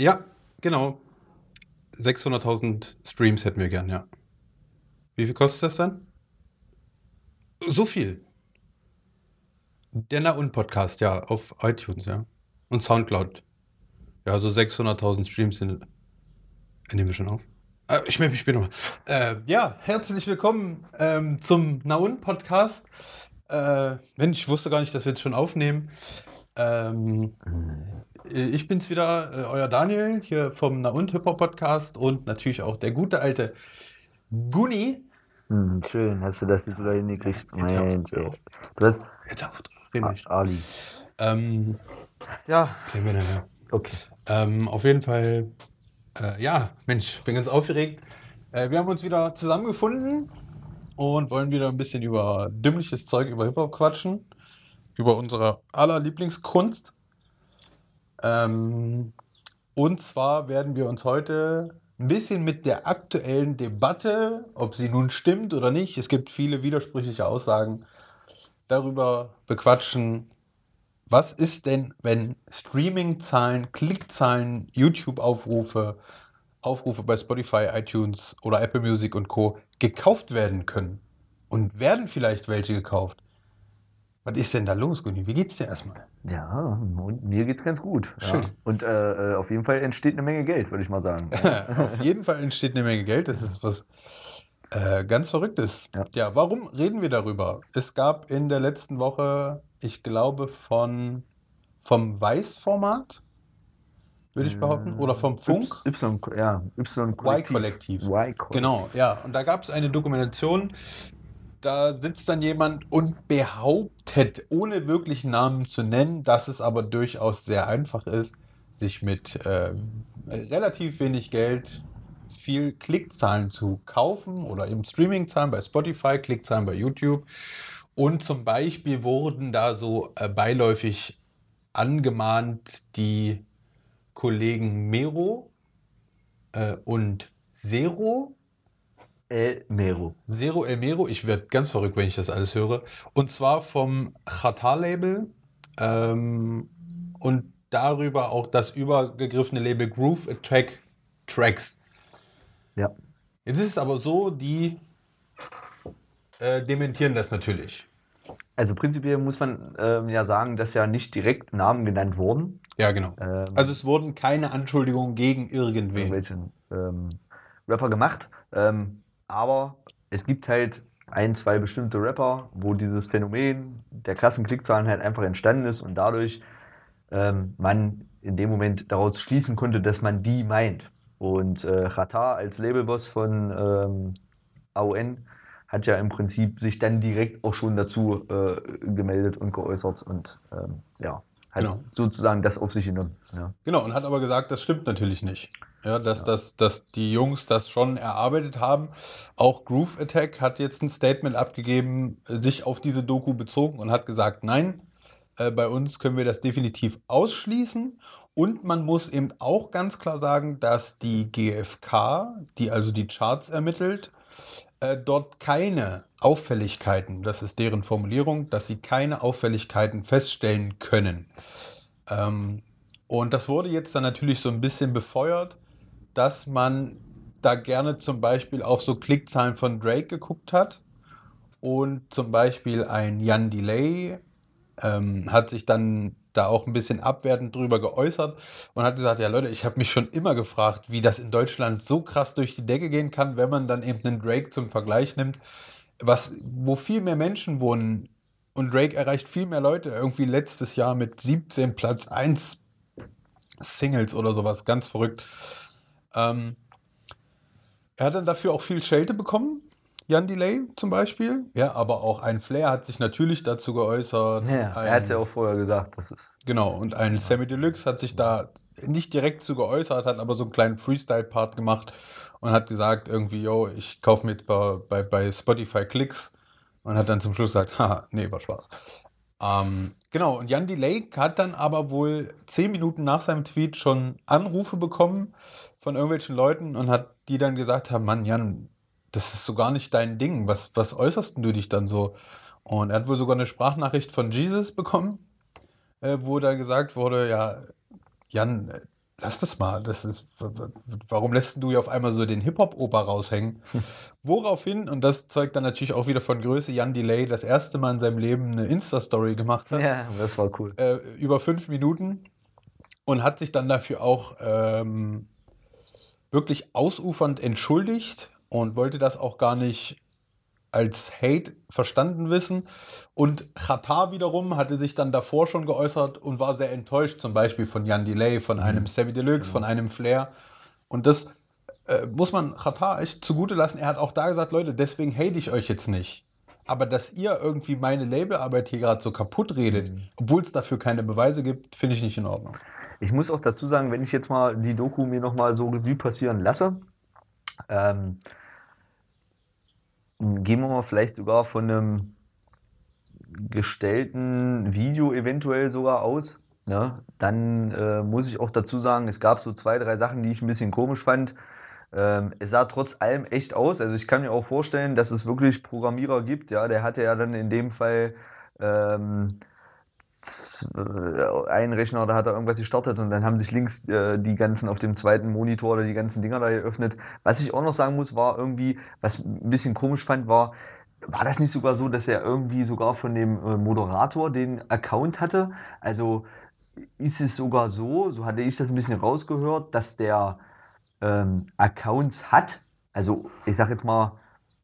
Ja, genau. 600.000 Streams hätten wir gern, ja. Wie viel kostet das dann? So viel. Der Na und Podcast, ja, auf iTunes, ja. Und Soundcloud. Ja, so 600.000 Streams sind. Nehmen wir schon auf. Äh, ich melde mich später nochmal. Äh, ja, herzlich willkommen ähm, zum Na und Podcast. Äh, Mensch, ich wusste gar nicht, dass wir jetzt schon aufnehmen. Ähm, ich bin's wieder, äh, euer Daniel, hier vom Na und Hip-Hop Podcast und natürlich auch der gute alte Guni. Hm, schön, hast du das jetzt wieder hingekriegt? Jetzt Mensch, auf. Du hast Jetzt auf. Ali. Ähm, Ja, reden wir nachher. okay. Ähm, auf jeden Fall, äh, ja, Mensch, bin ganz aufgeregt. Äh, wir haben uns wieder zusammengefunden und wollen wieder ein bisschen über dümmliches Zeug über Hip-Hop quatschen. Über unsere aller Lieblingskunst. Ähm, und zwar werden wir uns heute ein bisschen mit der aktuellen Debatte, ob sie nun stimmt oder nicht, es gibt viele widersprüchliche Aussagen, darüber bequatschen, was ist denn, wenn Streaming-Zahlen, Klickzahlen, YouTube-Aufrufe, Aufrufe bei Spotify, iTunes oder Apple Music und Co. gekauft werden können? Und werden vielleicht welche gekauft? Was ist denn da los, Gunni? Wie geht's dir erstmal? Ja, und mir geht's ganz gut. Ja. Schön. Und äh, äh, auf jeden Fall entsteht eine Menge Geld, würde ich mal sagen. Auf jeden Fall entsteht eine Menge Geld. Das ist was äh, ganz Verrücktes. Ja. ja, warum reden wir darüber? Es gab in der letzten Woche, ich glaube, von vom Weiß-Format, würde ich behaupten, oder vom Funk. Y, ja, Y-Kollektiv. Y-Kollektiv. Genau, ja. Und da gab es eine Dokumentation, da sitzt dann jemand und behauptet, ohne wirklich Namen zu nennen, dass es aber durchaus sehr einfach ist, sich mit äh, relativ wenig Geld viel Klickzahlen zu kaufen oder eben Streamingzahlen bei Spotify, Klickzahlen bei YouTube. Und zum Beispiel wurden da so äh, beiläufig angemahnt die Kollegen Mero äh, und Zero, El Mero. Zero El Mero, ich werde ganz verrückt, wenn ich das alles höre. Und zwar vom Chata-Label ähm, und darüber auch das übergegriffene Label Groove Attack Tracks. Ja. Jetzt ist es aber so, die äh, dementieren das natürlich. Also prinzipiell muss man ähm, ja sagen, dass ja nicht direkt Namen genannt wurden. Ja, genau. Ähm, Also es wurden keine Anschuldigungen gegen irgendwen. irgendwelche ähm, Rapper gemacht. Ähm, aber es gibt halt ein, zwei bestimmte Rapper, wo dieses Phänomen der krassen Klickzahlen halt einfach entstanden ist und dadurch ähm, man in dem Moment daraus schließen konnte, dass man die meint. Und äh, Chata als Labelboss von ähm, AON hat ja im Prinzip sich dann direkt auch schon dazu äh, gemeldet und geäußert und ähm, ja, hat Genau. sozusagen das auf sich genommen. Ja. Genau, und hat aber gesagt, das stimmt natürlich nicht. Ja, dass, Dass, dass die Jungs das schon erarbeitet haben. Auch Groove Attack hat jetzt ein Statement abgegeben, sich auf diese Doku bezogen und hat gesagt, nein, äh, bei uns können wir das definitiv ausschließen. Und man muss eben auch ganz klar sagen, dass die GfK, die also die Charts ermittelt, äh, dort keine Auffälligkeiten, das ist deren Formulierung, dass sie keine Auffälligkeiten feststellen können. Ähm, und das wurde jetzt dann natürlich so ein bisschen befeuert, dass man da gerne zum Beispiel auf so Klickzahlen von Drake geguckt hat. Und zum Beispiel ein Jan Delay ähm, hat sich dann da auch ein bisschen abwertend drüber geäußert und hat gesagt, ja Leute, ich habe mich schon immer gefragt, wie das in Deutschland so krass durch die Decke gehen kann, wenn man dann eben einen Drake zum Vergleich nimmt, was, wo viel mehr Menschen wohnen und Drake erreicht viel mehr Leute, irgendwie letztes Jahr mit 17 Platz 1 Singles oder sowas, ganz verrückt. Ähm, er hat dann dafür auch viel Schelte bekommen, Jan Delay zum Beispiel. Ja, aber auch ein Flair hat sich natürlich dazu geäußert. Ja, ein, er hat es ja auch vorher gesagt, das ist Genau, und ein Sammy Deluxe hat sich da nicht direkt zu geäußert, hat aber so einen kleinen Freestyle-Part gemacht und hat gesagt, irgendwie, yo, ich kaufe mit bei, bei, bei Spotify Klicks und hat dann zum Schluss gesagt, haha, nee, war Spaß. Ähm, genau, und Jan Delay hat dann aber wohl zehn Minuten nach seinem Tweet schon Anrufe bekommen von irgendwelchen Leuten und hat die dann gesagt haben, Mann, Jan, das ist so gar nicht dein Ding. Was, was äußerst denn du dich dann so? Und er hat wohl sogar eine Sprachnachricht von Jesus bekommen, äh, wo dann gesagt wurde, ja, Jan, lass das mal. Das ist, warum lässt du ja auf einmal so den Hip-Hop-Oper raushängen? Woraufhin, und das zeugt dann natürlich auch wieder von Größe, Jan Delay das erste Mal in seinem Leben eine Insta-Story gemacht hat. Ja, das war cool. Äh, über fünf Minuten und hat sich dann dafür auch ähm, wirklich ausufernd entschuldigt und wollte das auch gar nicht als Hate verstanden wissen. Und Qatar wiederum hatte sich dann davor schon geäußert und war sehr enttäuscht, zum Beispiel von Jan Delay, von mhm. einem Sammy Deluxe, genau. von einem Flair. Und das äh, muss man Qatar echt zugute lassen. Er hat auch da gesagt, Leute, deswegen hate ich euch jetzt nicht. Aber dass ihr irgendwie meine Labelarbeit hier gerade so kaputt redet, mhm. obwohl es dafür keine Beweise gibt, finde ich nicht in Ordnung. Ich muss auch dazu sagen, wenn ich jetzt mal die Doku mir nochmal so Revue passieren lasse, ähm, gehen wir mal vielleicht sogar von einem gestellten Video eventuell sogar aus. Ne? Dann äh, muss ich auch dazu sagen, es gab so zwei, drei Sachen, die ich ein bisschen komisch fand. Ähm, es sah trotz allem echt aus. Also ich kann mir auch vorstellen, dass es wirklich Programmierer gibt. Ja, der hatte ja dann in dem Fall ähm, äh, ein Rechner, da hat er irgendwas gestartet und dann haben sich links äh, die ganzen auf dem zweiten Monitor oder die ganzen Dinger da geöffnet. Was ich auch noch sagen muss, war irgendwie, was ein bisschen komisch fand, war, war das nicht sogar so, dass er irgendwie sogar von dem äh, Moderator den Account hatte? Also ist es sogar so, so hatte ich das ein bisschen rausgehört, dass der ähm, Accounts hat. Also ich sag jetzt mal,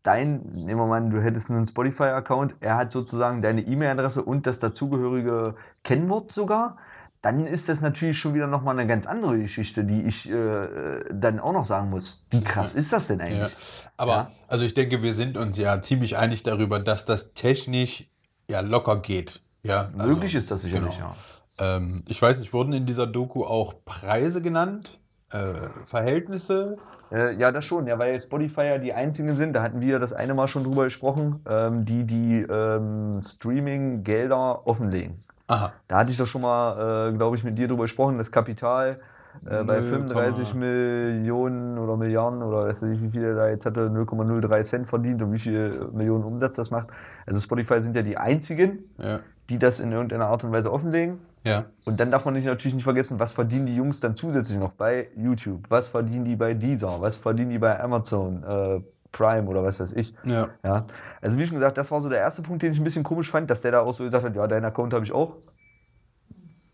dein, nehmen wir mal an, du hättest einen Spotify-Account, er hat sozusagen deine E-Mail-Adresse und das dazugehörige Kennwort sogar, dann ist das natürlich schon wieder nochmal eine ganz andere Geschichte, die ich äh, dann auch noch sagen muss. Wie krass ist das denn eigentlich? Ja. Aber, ja? also ich denke, wir sind uns ja ziemlich einig darüber, dass das technisch ja locker geht. Ja, also, Möglich ist das sicherlich, genau. ja. Ähm, ich weiß nicht, wurden in dieser Doku auch Preise genannt? Äh, Verhältnisse? Äh, ja, das schon, ja, weil Spotify ja die einzigen sind, da hatten wir das eine Mal schon drüber gesprochen, ähm, die die ähm, Streaming-Gelder offenlegen. Aha. Da hatte ich doch schon mal, äh, glaube ich, mit dir drüber gesprochen, das Kapital äh, bei 35 Millionen oder Milliarden oder weiß nicht, wie viel er da jetzt hatte, 0,03 Cent verdient und wie viel Millionen Umsatz das macht. Also Spotify sind ja die einzigen, ja. die das in irgendeiner Art und Weise offenlegen. Ja. Und dann darf man natürlich nicht vergessen, was verdienen die Jungs dann zusätzlich noch bei YouTube? Was verdienen die bei Deezer? Was verdienen die bei Amazon? Äh, Prime oder was weiß ich. Ja. ja. Also wie schon gesagt, das war so der erste Punkt, den ich ein bisschen komisch fand, dass der da auch so gesagt hat, ja, deinen Account habe ich auch.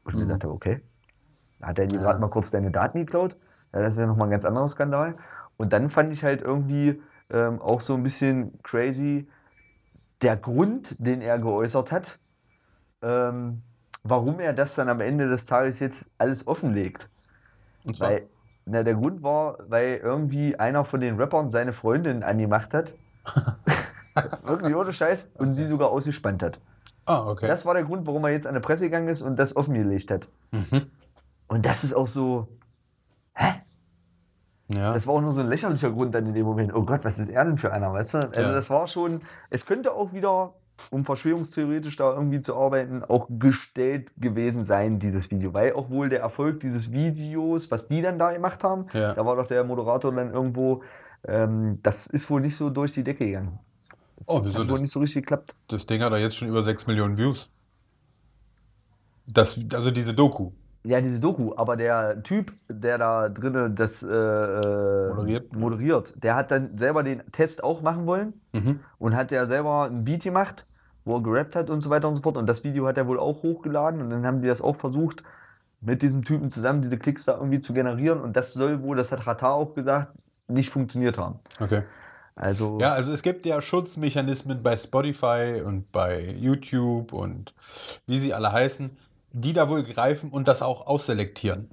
Und ich mhm. mir dachte, okay. Hat er dir ja. gerade mal kurz deine Daten geklaut? Ja, das ist ja nochmal ein ganz anderer Skandal. Und dann fand ich halt irgendwie ähm, auch so ein bisschen crazy der Grund, den er geäußert hat. Ähm, warum er das dann am Ende des Tages jetzt alles offenlegt. Und zwar? Weil, na, der Grund war, weil irgendwie einer von den Rappern seine Freundin angemacht hat. Wirklich ohne Scheiß. Und okay. sie sogar ausgespannt hat. Ah, okay. Das war der Grund, warum er jetzt an die Presse gegangen ist und das offengelegt hat. Mhm. Und das ist auch so. Hä? Ja. Das war auch nur so ein lächerlicher Grund dann in dem Moment. Oh Gott, was ist er denn für einer, weißt du? Also ja. das war schon, es könnte auch wieder um verschwörungstheoretisch da irgendwie zu arbeiten, auch gestellt gewesen sein, dieses Video. Weil auch wohl der Erfolg dieses Videos, was die dann da gemacht haben, ja. da war doch der Moderator dann irgendwo, ähm, das ist wohl nicht so durch die Decke gegangen. Das oh, wieso hat wohl das, nicht so richtig geklappt. Das Ding hat da jetzt schon über 6 Millionen Views. Das, also diese Doku. Ja, diese Doku, aber der Typ, der da drinnen das äh, äh, moderiert. moderiert, der hat dann selber den Test auch machen wollen mhm. und hat ja selber ein Beat gemacht, wo er gerappt hat und so weiter und so fort. Und das Video hat er wohl auch hochgeladen und dann haben die das auch versucht, mit diesem Typen zusammen diese Klicks da irgendwie zu generieren. Und das soll wohl, das hat Ratar auch gesagt, nicht funktioniert haben. Okay. Also ja, also es gibt ja Schutzmechanismen bei Spotify und bei YouTube und wie sie alle heißen die da wohl greifen und das auch ausselektieren.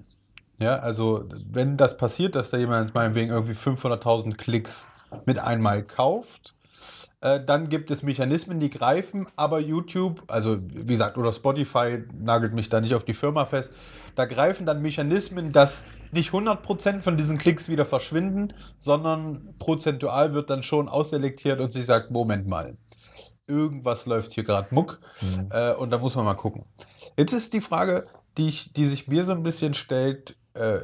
Ja, also wenn das passiert, dass da jemand meinetwegen irgendwie 500.000 Klicks mit einmal kauft, äh, dann gibt es Mechanismen, die greifen, aber YouTube, also wie gesagt, oder Spotify nagelt mich da nicht auf die Firma fest, da greifen dann Mechanismen, dass nicht 100% von diesen Klicks wieder verschwinden, sondern prozentual wird dann schon ausselektiert und sich sagt, Moment mal, irgendwas läuft hier gerade muck mhm. äh, und da muss man mal gucken. Jetzt ist die Frage, die, ich, die sich mir so ein bisschen stellt, äh,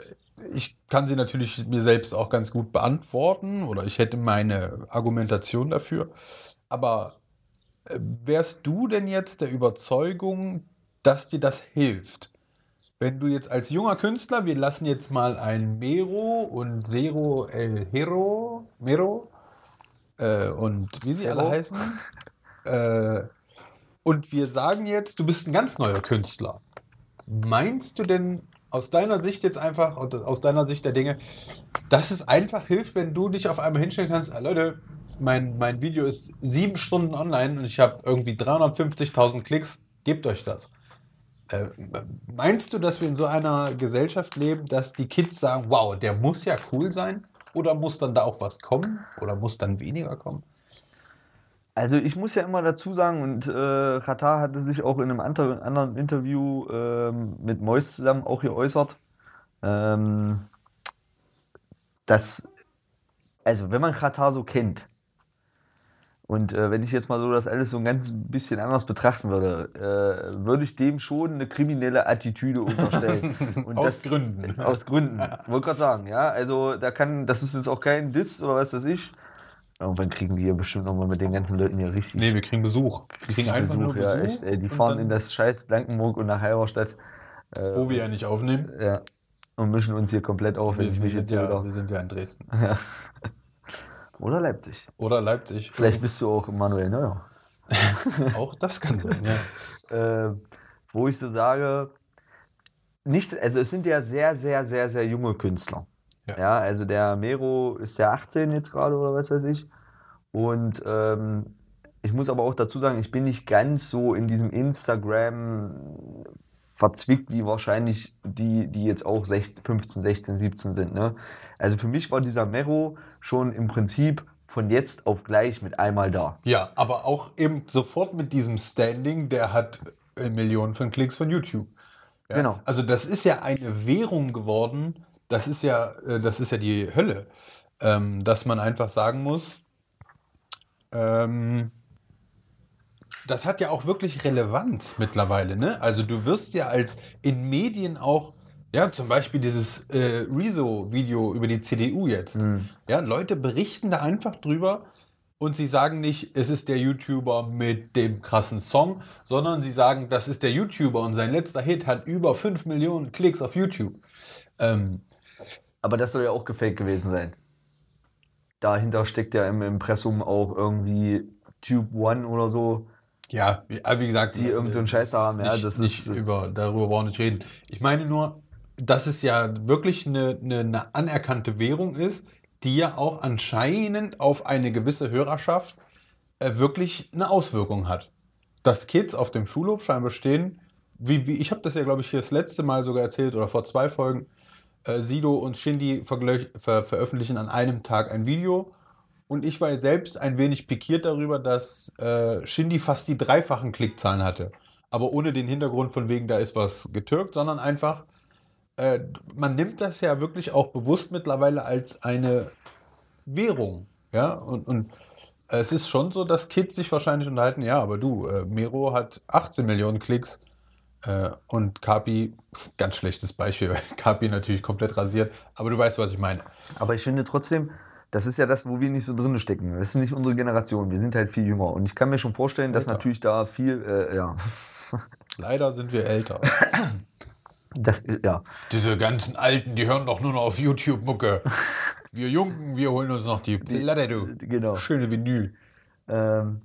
ich kann sie natürlich mir selbst auch ganz gut beantworten oder ich hätte meine Argumentation dafür, aber äh, wärst du denn jetzt der Überzeugung, dass dir das hilft? wenn du jetzt als junger Künstler, wir lassen jetzt mal ein Mero und Zero El Hero, Mero äh, und wie sie alle Zero. heißen. Äh, und wir sagen jetzt, du bist ein ganz neuer Künstler. Meinst du denn aus deiner Sicht jetzt einfach, aus deiner Sicht der Dinge, dass es einfach hilft, wenn du dich auf einmal hinstellen kannst, ah, Leute, mein, mein Video ist sieben Stunden online und ich habe irgendwie 350.000 Klicks, gebt euch das. Äh, meinst du, dass wir in so einer Gesellschaft leben, dass die Kids sagen, wow, der muss ja cool sein? Oder muss dann da auch was kommen? Oder muss dann weniger kommen? Also ich muss ja immer dazu sagen, und äh, Katar hatte sich auch in einem anderen, Interview ähm, mit Mois zusammen auch geäußert, ähm, dass, also wenn man Katar so kennt, und äh, wenn ich jetzt mal so das alles so ein ganz bisschen anders betrachten würde, äh, würde ich dem schon eine kriminelle Attitüde unterstellen. Und Aus Gründen. Aus Gründen. Wollte gerade sagen, ja. Also da kann, das ist jetzt auch kein Diss oder was weiß ich. Irgendwann kriegen wir hier bestimmt nochmal mit den ganzen Leuten hier richtig Nee, wir kriegen Besuch. Wir kriegen einfach nur ja, Besuch. echt, ey, die fahren in das scheiß Blankenburg und nach Halberstadt. Äh, Wo wir ja nicht aufnehmen. ja, und mischen uns hier komplett auf, wenn Wir, ich mich jetzt hier ja, wieder. wir sind ja in Dresden. Oder Leipzig. Oder Leipzig. Vielleicht bist du auch Manuel Neuer. Auch das kann sein, ja. äh, wo ich so sage, nicht, also es sind ja sehr, sehr, sehr, sehr junge Künstler. Ja. Ja, also der Mero ist ja 18 jetzt gerade oder was weiß ich. Und ähm, ich muss aber auch dazu sagen, ich bin nicht ganz so in diesem Instagram verzwickt wie wahrscheinlich die, die jetzt auch 16, 15, 16, 17 sind. Ne? Also für mich war dieser Mero schon im Prinzip von jetzt auf gleich mit einmal da. Ja, aber auch eben sofort mit diesem Standing, der hat äh, Millionen von Klicks von YouTube. Ja? Genau. Also das ist ja eine Währung geworden. Das ist ja, äh, das ist ja die Hölle, ähm, dass man einfach sagen muss, ähm, das hat ja auch wirklich Relevanz mittlerweile. Ne? Also du wirst ja als in Medien auch, ja, zum Beispiel dieses äh, Rezo-Video über die CDU jetzt. Ja, Leute berichten da einfach drüber und sie sagen nicht, es ist der YouTuber mit dem krassen Song, sondern sie sagen, das ist der YouTuber und sein letzter Hit hat über 5 Millionen Klicks auf YouTube. Ähm, Aber das soll ja auch gefaked gewesen sein. Dahinter steckt ja im Impressum auch irgendwie Tube One oder so, ja, wie, aber wie gesagt, die irgend so einen Scheiß da haben. Ja, nicht, das nicht ist. über, darüber brauchen wir nicht reden. Ich meine nur, dass es ja wirklich eine, eine, eine anerkannte Währung ist, die ja auch anscheinend auf eine gewisse Hörerschaft äh, wirklich eine Auswirkung hat. Dass Kids auf dem Schulhof scheinbar stehen, wie, wie ich habe das ja, glaube ich, hier das letzte Mal sogar erzählt oder vor zwei Folgen, äh, Sido und Shindy ver veröffentlichen an einem Tag ein Video. Und ich war selbst ein wenig pikiert darüber, dass äh, Shindy fast die dreifachen Klickzahlen hatte. Aber ohne den Hintergrund von wegen, da ist was getürkt, sondern einfach, äh, man nimmt das ja wirklich auch bewusst mittlerweile als eine Währung. Ja, und, und es ist schon so, dass Kids sich wahrscheinlich unterhalten, ja, aber du, äh, Mero hat 18 Millionen Klicks äh, und Kapi, ganz schlechtes Beispiel, weil Kapi natürlich komplett rasiert, aber du weißt, was ich meine. Aber ich finde trotzdem, das ist ja das, wo wir nicht so drin stecken. Das ist nicht unsere Generation. Wir sind halt viel jünger. Und ich kann mir schon vorstellen, dass Älter. natürlich da viel, äh, ja, Leider sind wir älter. das, ja. Diese ganzen Alten, die hören doch nur noch auf YouTube-Mucke. Wir Jungen, wir holen uns noch die Platte, du. genau. Schöne Vinyl. ähm,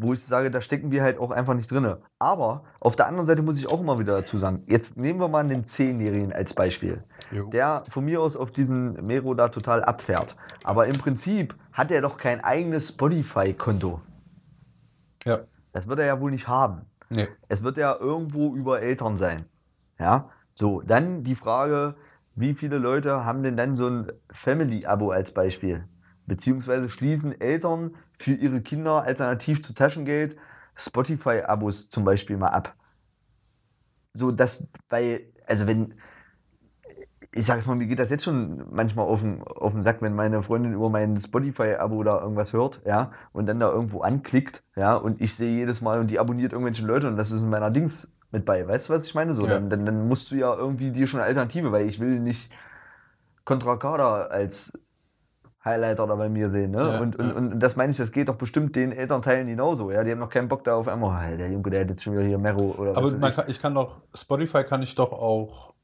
wo ich sage, da stecken wir halt auch einfach nicht drin. Aber auf der anderen Seite muss ich auch immer wieder dazu sagen, jetzt nehmen wir mal einen Zehnjährigen als Beispiel, Jo. der von mir aus auf diesen Mero da total abfährt. Aber im Prinzip hat er doch kein eigenes Spotify-Konto. Ja. Das wird er ja wohl nicht haben. Nee. Es wird ja irgendwo über Eltern sein. Ja, so, dann die Frage, wie viele Leute haben denn dann so ein Family-Abo als Beispiel? Beziehungsweise schließen Eltern für ihre Kinder alternativ zu Taschengeld Spotify-Abos zum Beispiel mal ab. So, das, weil, also wenn, ich sag's mal, mir geht das jetzt schon manchmal auf den, auf den Sack, wenn meine Freundin über mein Spotify-Abo da irgendwas hört, ja, und dann da irgendwo anklickt, ja, und ich sehe jedes Mal und die abonniert irgendwelche Leute und das ist in meiner Dings mit bei. Weißt du, was ich meine? So, Ja. dann, dann, dann musst du ja irgendwie dir schon eine Alternative, weil ich will nicht Contra Kader als Highlighter da bei mir sehen. Ne? Ja, und, und, ja. und das meine ich, das geht doch bestimmt den Elternteilen genauso. Ja? Die haben noch keinen Bock da auf einmal, hey, der Junge, der hat jetzt schon wieder hier Mero oder Aber was kann, ich kann doch, Spotify kann ich doch auch.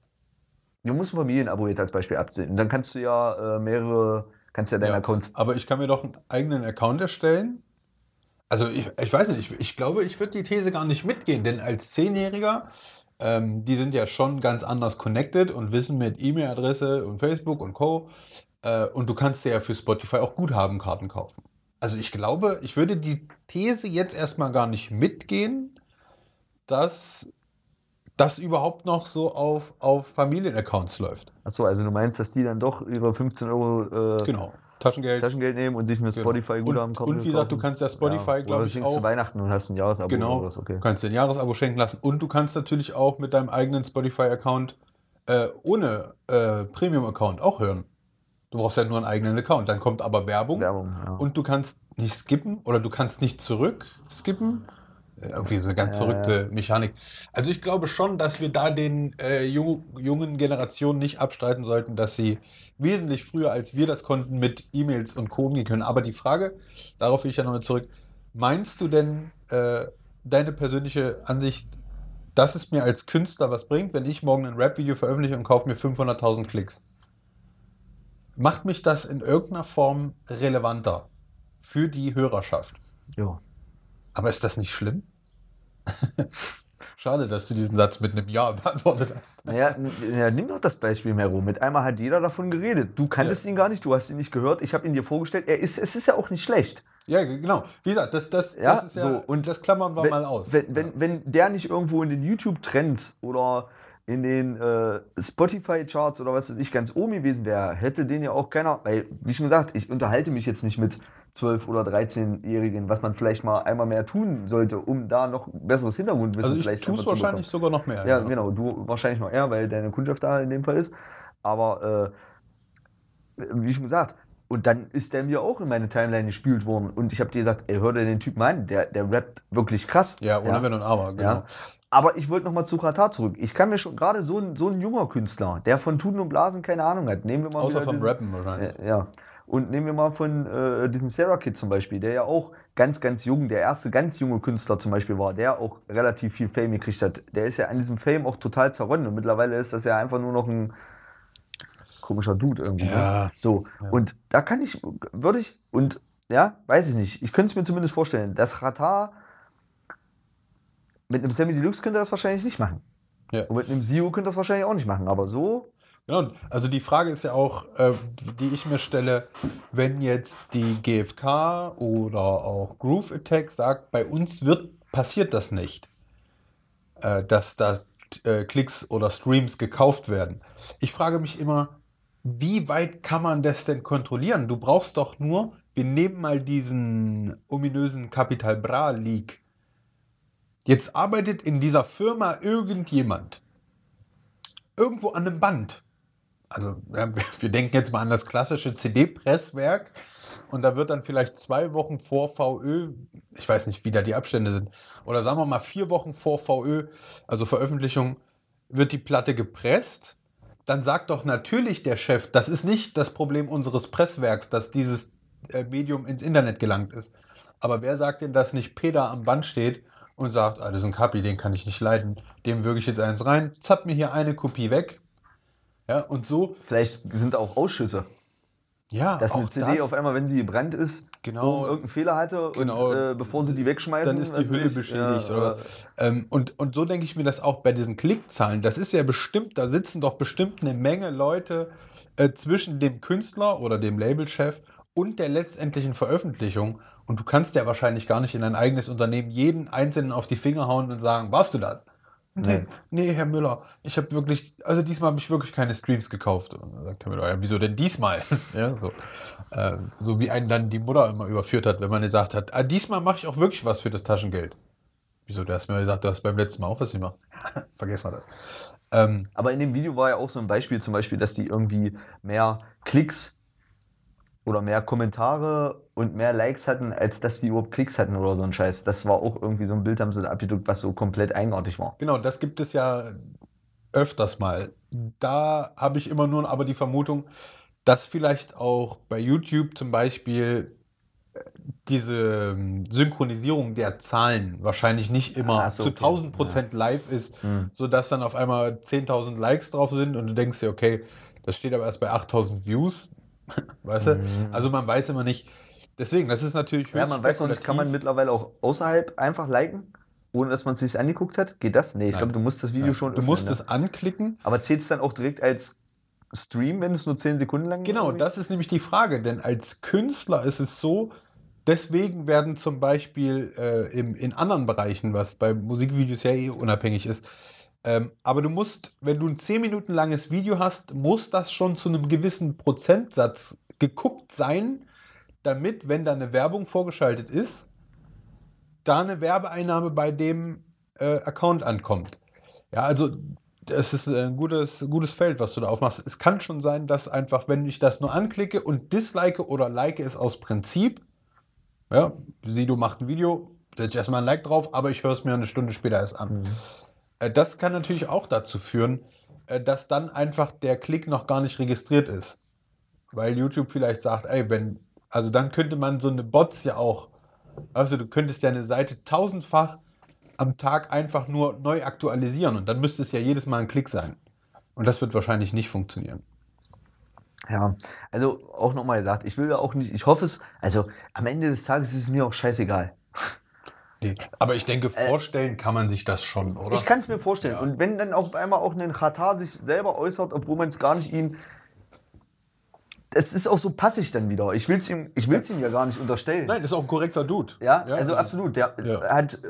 Du musst ein Familienabo jetzt als Beispiel absehen. Und dann kannst du ja äh, mehrere, kannst ja deine Ja, Accounts. aber ich kann mir doch einen eigenen Account erstellen. Also ich, ich weiß nicht, ich, ich glaube, ich würde die These gar nicht mitgehen, denn als Zehnjähriger, ähm, die sind ja schon ganz anders connected und wissen mit E-Mail-Adresse und Facebook und Co. Äh, und du kannst dir ja für Spotify auch Guthabenkarten kaufen. Also ich glaube, ich würde die These jetzt erstmal gar nicht mitgehen, dass das überhaupt noch so auf, auf Familienaccounts läuft. Achso, also du meinst, dass die dann doch ihre 15 Euro äh, Genau. Taschengeld. Taschengeld nehmen und sich mit Genau. Spotify Und- Guthaben kaufen. und wie gesagt, du kannst ja Spotify, ja, glaub oder ich, auch- zu Weihnachten und hast ein Jahresabo Genau. oder was, okay. Du kannst dir ein Jahresabo schenken lassen und du kannst natürlich auch mit deinem eigenen Spotify-Account äh, ohne äh, Premium-Account auch hören. Du brauchst ja nur einen eigenen Account. Dann kommt aber Werbung, Werbung, ja. und du kannst nicht skippen oder du kannst nicht zurück skippen. Äh, Irgendwie so eine ganz verrückte Mechanik. Also ich glaube schon, dass wir da den äh, jung, jungen Generationen nicht abstreiten sollten, dass sie wesentlich früher als wir das konnten mit E-Mails und Co. umgehen können. Aber die Frage, darauf will ich ja nochmal zurück, meinst du denn äh, deine persönliche Ansicht, dass es mir als Künstler was bringt, wenn ich morgen ein Rap-Video veröffentliche und kaufe mir 500.000 Klicks? Macht mich das in irgendeiner Form relevanter für die Hörerschaft? ja. Aber ist das nicht schlimm? Schade, dass du diesen Satz mit einem Ja beantwortet hast. Naja, ja, nimm doch das Beispiel, Mero. Mit einmal hat jeder davon geredet. Du kanntest ihn gar nicht, du hast ihn nicht gehört. Ich habe ihn dir vorgestellt. Er ist, es ist ja auch nicht schlecht. Ja, genau. Wie gesagt, das, das, Ja, das ist ja, so, und und das klammern wir wenn, mal aus. Wenn, wenn, wenn der nicht irgendwo in den YouTube-Trends oder in den äh, Spotify-Charts oder was weiß ich ganz oben gewesen wäre, hätte den ja auch keiner, weil, wie schon gesagt, ich unterhalte mich jetzt nicht mit 12- oder 13-Jährigen, was man vielleicht mal einmal mehr tun sollte, um da noch besseres Hintergrundwissen also ich vielleicht tue es wahrscheinlich sogar noch mehr. Ja, genau. Du wahrscheinlich noch eher, weil deine Kundschaft da in dem Fall ist. Aber äh, wie schon gesagt, und dann ist der mir auch in meine Timeline gespielt worden. Und ich habe dir gesagt, ey, hör dir den Typen an, der, der rappt wirklich krass. Ja, ohne Wenn und Aber, genau. Ja. Aber ich wollte nochmal zu Katar zurück. Ich kann mir schon, gerade so ein, so ein junger Künstler, der von Tuten und Blasen keine Ahnung hat, nehmen wir mal Außer vom diesen- Rappen wahrscheinlich. ja, ja. Und nehmen wir mal von äh, diesem Sarah Kid zum Beispiel, der ja auch ganz, ganz jung, der erste ganz junge Künstler zum Beispiel war, der auch relativ viel Fame gekriegt hat. Der ist ja an diesem Fame auch total zerronnen und mittlerweile ist das ja einfach nur noch ein komischer Dude irgendwie. Ja. Ne? So, und da kann ich, würde ich, und ja, weiß ich nicht, ich könnte es mir zumindest vorstellen, dass Ratar mit einem Sammy Deluxe könnte er das wahrscheinlich nicht machen. Ja. Und mit einem Sio könnte das wahrscheinlich auch nicht machen, aber so Genau, also die Frage ist ja auch, äh, die ich mir stelle, wenn jetzt die GfK oder auch Groove Attack sagt, bei uns wird passiert das nicht, äh, dass da äh, Klicks oder Streams gekauft werden. Ich frage mich immer, wie weit kann man das denn kontrollieren? Du brauchst doch nur, wir nehmen mal diesen ominösen Capital Bra Leak. Jetzt arbeitet in dieser Firma irgendjemand irgendwo an einem Band. Also wir denken jetzt mal an das klassische CD-Presswerk und da wird dann vielleicht zwei Wochen vor VÖ, ich weiß nicht, wie da die Abstände sind, oder sagen wir mal vier Wochen vor VÖ, also Veröffentlichung, wird die Platte gepresst. Dann sagt doch natürlich der Chef, das ist nicht das Problem unseres Presswerks, dass dieses äh, Medium ins Internet gelangt ist. Aber wer sagt denn, dass nicht Peter am Band steht und sagt, ah, das ist ein Kapi, den kann ich nicht leiden, dem würge ich jetzt eins rein, zapp mir hier eine Kopie weg. Ja, und so, vielleicht sind auch Ausschüsse. ja, Dass eine CD das, auf einmal, wenn sie gebrannt ist, Genau. irgendeinen Fehler hatte Genau. und äh, bevor sie die wegschmeißen, dann ist die Hülle ich, beschädigt ja, oder äh, was. Ähm, und, und so denke ich mir das auch bei diesen Klickzahlen. Das ist ja bestimmt, da sitzen doch bestimmt eine Menge Leute äh, zwischen dem Künstler oder dem Labelchef und der letztendlichen Veröffentlichung. Und du kannst ja wahrscheinlich gar nicht in dein eigenes Unternehmen jeden Einzelnen auf die Finger hauen und sagen, warst du das? Nee, nee, Herr Müller, ich habe wirklich, also diesmal habe ich wirklich keine Streams gekauft. Und dann sagt Herr Müller, ja, wieso denn diesmal? ja, so. Ähm, so wie einen dann die Mutter immer überführt hat, wenn man gesagt hat, ah, diesmal mache ich auch wirklich was für das Taschengeld. Wieso? Du hast mir gesagt, du hast beim letzten Mal auch was gemacht. Vergiss mal das. Ähm, Aber in dem Video war ja auch so ein Beispiel, zum Beispiel, dass die irgendwie mehr Klicks oder mehr Kommentare und mehr Likes hatten, als dass die überhaupt Klicks hatten oder so ein Scheiß. Das war auch irgendwie so ein Bild, haben sie da abgedruckt, was so komplett eigenartig war. genau, das gibt es ja öfters mal. Da habe ich immer nur aber die Vermutung, dass vielleicht auch bei YouTube zum Beispiel äh, diese ähm, Synchronisierung der Zahlen wahrscheinlich nicht immer Ach so, zu okay. 1000 Prozent live ist, Hm. sodass dann auf einmal 10.000 Likes drauf sind und du denkst dir, okay, das steht aber erst bei 8.000 Views. Weißt du? Also man weiß immer nicht. Deswegen, das ist natürlich Mhm. Ja, höchst man weiß noch nicht, kann man mittlerweile auch außerhalb einfach liken, ohne dass man es sich angeguckt hat? Geht das? Nee, ich Nein. glaube, du musst das Video Ja, schon Du öffnen, musst ne? es anklicken. Aber zählt es dann auch direkt als Stream, wenn es nur 10 Sekunden lang Genau, irgendwie? das ist nämlich die Frage, denn als Künstler ist es so, deswegen werden zum Beispiel äh, im, in anderen Bereichen, was bei Musikvideos ja eh unabhängig ist, ähm, aber du musst, wenn du ein 10 Minuten langes Video hast, muss das schon zu einem gewissen Prozentsatz geguckt sein, damit, wenn da eine Werbung vorgeschaltet ist, da eine Werbeeinnahme bei dem äh, Account ankommt. Ja, also das ist ein gutes, gutes Feld, was du da aufmachst. Es kann schon sein, dass einfach, wenn ich das nur anklicke und dislike oder like es aus Prinzip, ja, Sido macht ein Video, setze erstmal ein Like drauf, aber ich höre es mir eine Stunde später erst an. Äh, Das kann natürlich auch dazu führen, äh, dass dann einfach der Klick noch gar nicht registriert ist. Weil YouTube vielleicht sagt, ey, wenn, also dann könnte man so eine Bots ja auch, also du könntest ja eine Seite tausendfach am Tag einfach nur neu aktualisieren und dann müsste es ja jedes Mal ein Klick sein. Und das wird wahrscheinlich nicht funktionieren. Ja, also auch nochmal gesagt, ich will da auch nicht, ich hoffe es, also am Ende des Tages ist es mir auch scheißegal. Nee. Aber ich denke, vorstellen kann man sich das schon, oder? Ich kann es mir vorstellen. Ja. Und wenn dann auf einmal auch ein Katar sich selber äußert, obwohl man es gar nicht ihm. Das ist auch so passig dann wieder. Ich will es ihm, ich will's ihm ja gar nicht unterstellen. Nein, ist auch ein korrekter Dude. Ja, also absolut. Der Ja. Mhm. hat, äh,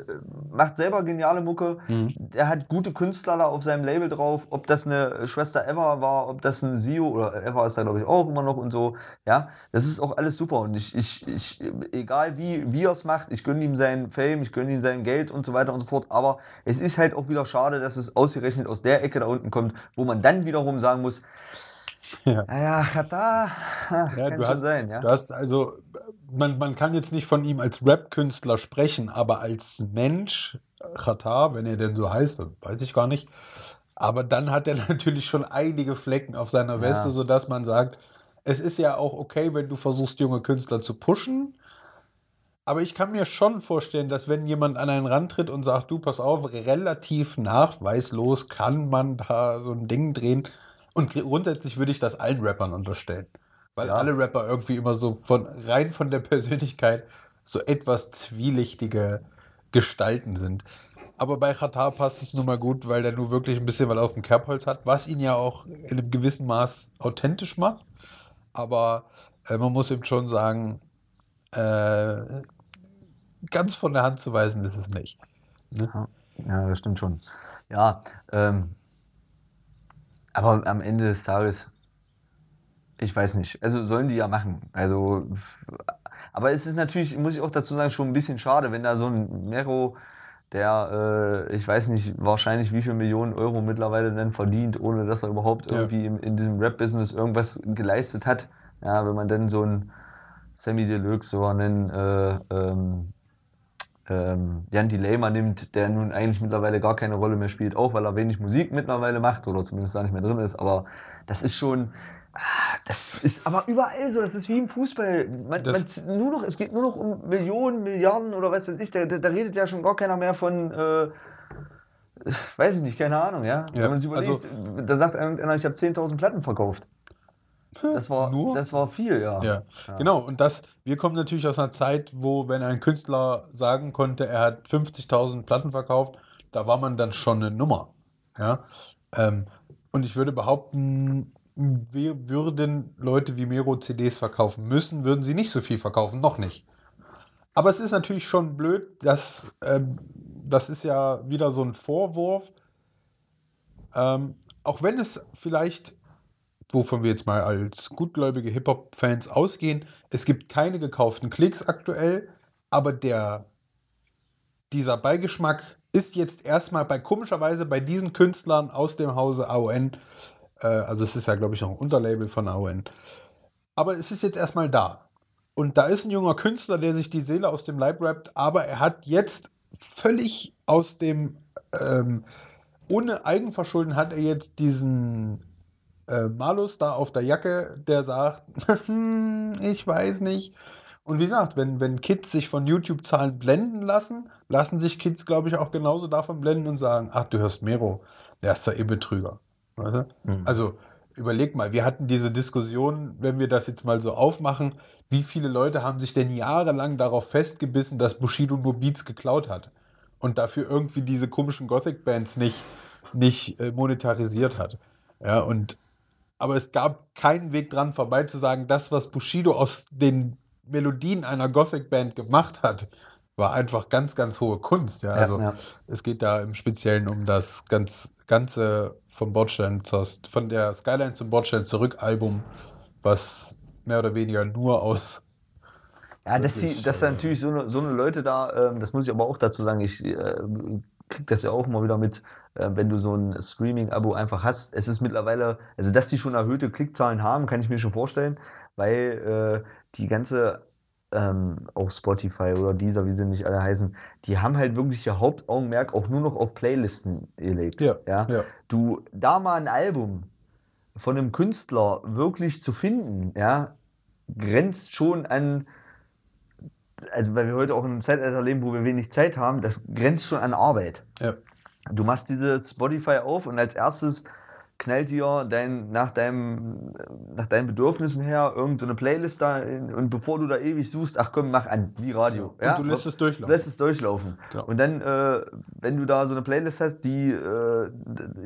macht selber geniale Mucke. Der hat gute Künstler da auf seinem Label drauf. Ob das eine Schwester Eva war, ob das ein Sio oder Eva ist da, glaube ich, auch immer noch und so. Ja, das ist auch alles super. Und ich, ich, ich egal wie, wie er es macht, ich gönne ihm seinen Fame, ich gönne ihm sein Geld und so weiter und so fort. Aber es ist halt auch wieder schade, dass es ausgerechnet aus der Ecke da unten kommt, wo man dann wiederum sagen muss, Ja. naja, Katar, Ja, kann du hast, sein, ja. du hast also, man, man kann jetzt nicht von ihm als Rap-Künstler sprechen, aber als Mensch, Qatar, wenn er denn so heißt, weiß ich gar nicht. Aber dann hat er natürlich schon einige Flecken auf seiner Weste, Ja. sodass man sagt, es ist ja auch okay, wenn du versuchst, junge Künstler zu pushen. Aber ich kann mir schon vorstellen, dass wenn jemand an einen rantritt und sagt, du, pass auf, relativ nachweislos kann man da so ein Ding drehen. Und gr- grundsätzlich würde ich das allen Rappern unterstellen. Weil Ja. alle Rapper irgendwie immer so von rein von der Persönlichkeit so etwas zwielichtige Gestalten sind. Aber bei Qatar passt es nun mal gut, weil der nur wirklich ein bisschen was auf dem Kerbholz hat, was ihn ja auch in einem gewissen Maß authentisch macht. Aber äh, man muss ihm schon sagen, äh, ganz von der Hand zu weisen ist es nicht. Ne? Ja, das stimmt schon. Ja, ähm, aber am Ende des Tages, ich weiß nicht. Also sollen die ja machen. Also, aber es ist natürlich, muss ich auch dazu sagen, schon ein bisschen schade, wenn da so ein Mero, der, äh, ich weiß nicht, wahrscheinlich wie viele Millionen Euro mittlerweile dann verdient, ohne dass er überhaupt Ja. irgendwie im, in diesem Rap-Business irgendwas geleistet hat. Ja, wenn man dann so ein Sammy Deluxe oder einen äh, ähm, ähm, Jan Delay mal nimmt, der nun eigentlich mittlerweile gar keine Rolle mehr spielt, auch weil er wenig Musik mittlerweile macht oder zumindest da nicht mehr drin ist. Aber das ist schon, ah, das ist aber überall so. Das ist wie im Fußball. Man, man, nur noch, es geht nur noch um Millionen, Milliarden oder was weiß ich. Da, da, da redet ja schon gar keiner mehr von. Äh, Weiß ich nicht, keine Ahnung, ja. Ja, Wenn man sich überlegt, da sagt irgendeiner, ich habe 10.000 Platten verkauft. Das war, Nur? das war viel, ja. Ja, genau. Und das, wir kommen natürlich aus einer Zeit, wo, wenn ein Künstler sagen konnte, er hat 50.000 Platten verkauft, da war man dann schon eine Nummer. Ja. Ähm, und ich würde behaupten, wir würden Leute wie Mero CDs verkaufen müssen, würden sie nicht so viel verkaufen, noch nicht. Aber es ist natürlich schon blöd, dass ähm, das ist ja wieder so ein Vorwurf. Ähm, auch wenn es vielleicht wovon wir jetzt mal als gutgläubige Hip-Hop-Fans ausgehen. Es gibt keine gekauften Klicks aktuell, aber der, dieser Beigeschmack ist jetzt erstmal bei komischerweise bei diesen Künstlern aus dem Hause AON, äh, also es ist ja, glaube ich, noch ein Unterlabel von AON, aber es ist jetzt erstmal da. Und da ist ein junger Künstler, der sich die Seele aus dem Leib rappt, aber er hat jetzt völlig aus dem, ähm, ohne Eigenverschulden hat er jetzt diesen äh, Malus da auf der Jacke, der sagt, hm, ich weiß nicht. Und wie gesagt, wenn, wenn Kids sich von YouTube-Zahlen blenden lassen, lassen sich Kids, glaube ich, auch genauso davon blenden und sagen, ach, du hörst Mero, der ist ja eh Betrüger. Weißt du? Mhm. Also überleg mal, wir hatten diese Diskussion, wenn wir das jetzt mal so aufmachen, wie viele Leute haben sich denn jahrelang darauf festgebissen, dass Bushido nur Beats geklaut hat und dafür irgendwie diese komischen Gothic-Bands nicht, nicht äh, monetarisiert hat. Ja, und aber es gab keinen Weg dran vorbei zu sagen, das, was Bushido aus den Melodien einer Gothic-Band gemacht hat, war einfach ganz, ganz hohe Kunst. Ja, also ja. es geht da im Speziellen um das ganz, ganze vom Bordstein zur, von der Skyline zum Bordstein zurück Album, was mehr oder weniger nur aus Ja, dass, die, dass da natürlich so eine, so eine Leute da, ähm, das muss ich aber auch dazu sagen, ich äh, krieg das ja auch mal wieder mit, äh, wenn du so ein Streaming-Abo einfach hast. Es ist mittlerweile, also dass die schon erhöhte Klickzahlen haben, kann ich mir schon vorstellen, weil äh, die ganze, ähm, auch Spotify oder dieser, wie sie nicht alle heißen, die haben halt wirklich ihr Hauptaugenmerk auch nur noch auf Playlisten gelegt. Ja, ja? ja. Du, da mal ein Album von einem Künstler wirklich zu finden, ja, grenzt schon an, also weil wir heute auch in einem Zeitalter leben, wo wir wenig Zeit haben, das grenzt schon an Arbeit. ja. Du machst diese Spotify auf und als erstes knallt dir dein, nach, deinem, nach deinen Bedürfnissen her irgendeine so eine Playlist da in, und bevor du da ewig suchst, ach komm, mach an, wie Radio. Und du lässt es durchlaufen. Lässt es durchlaufen. Genau. Und dann, äh, wenn du da so eine Playlist hast, die, äh,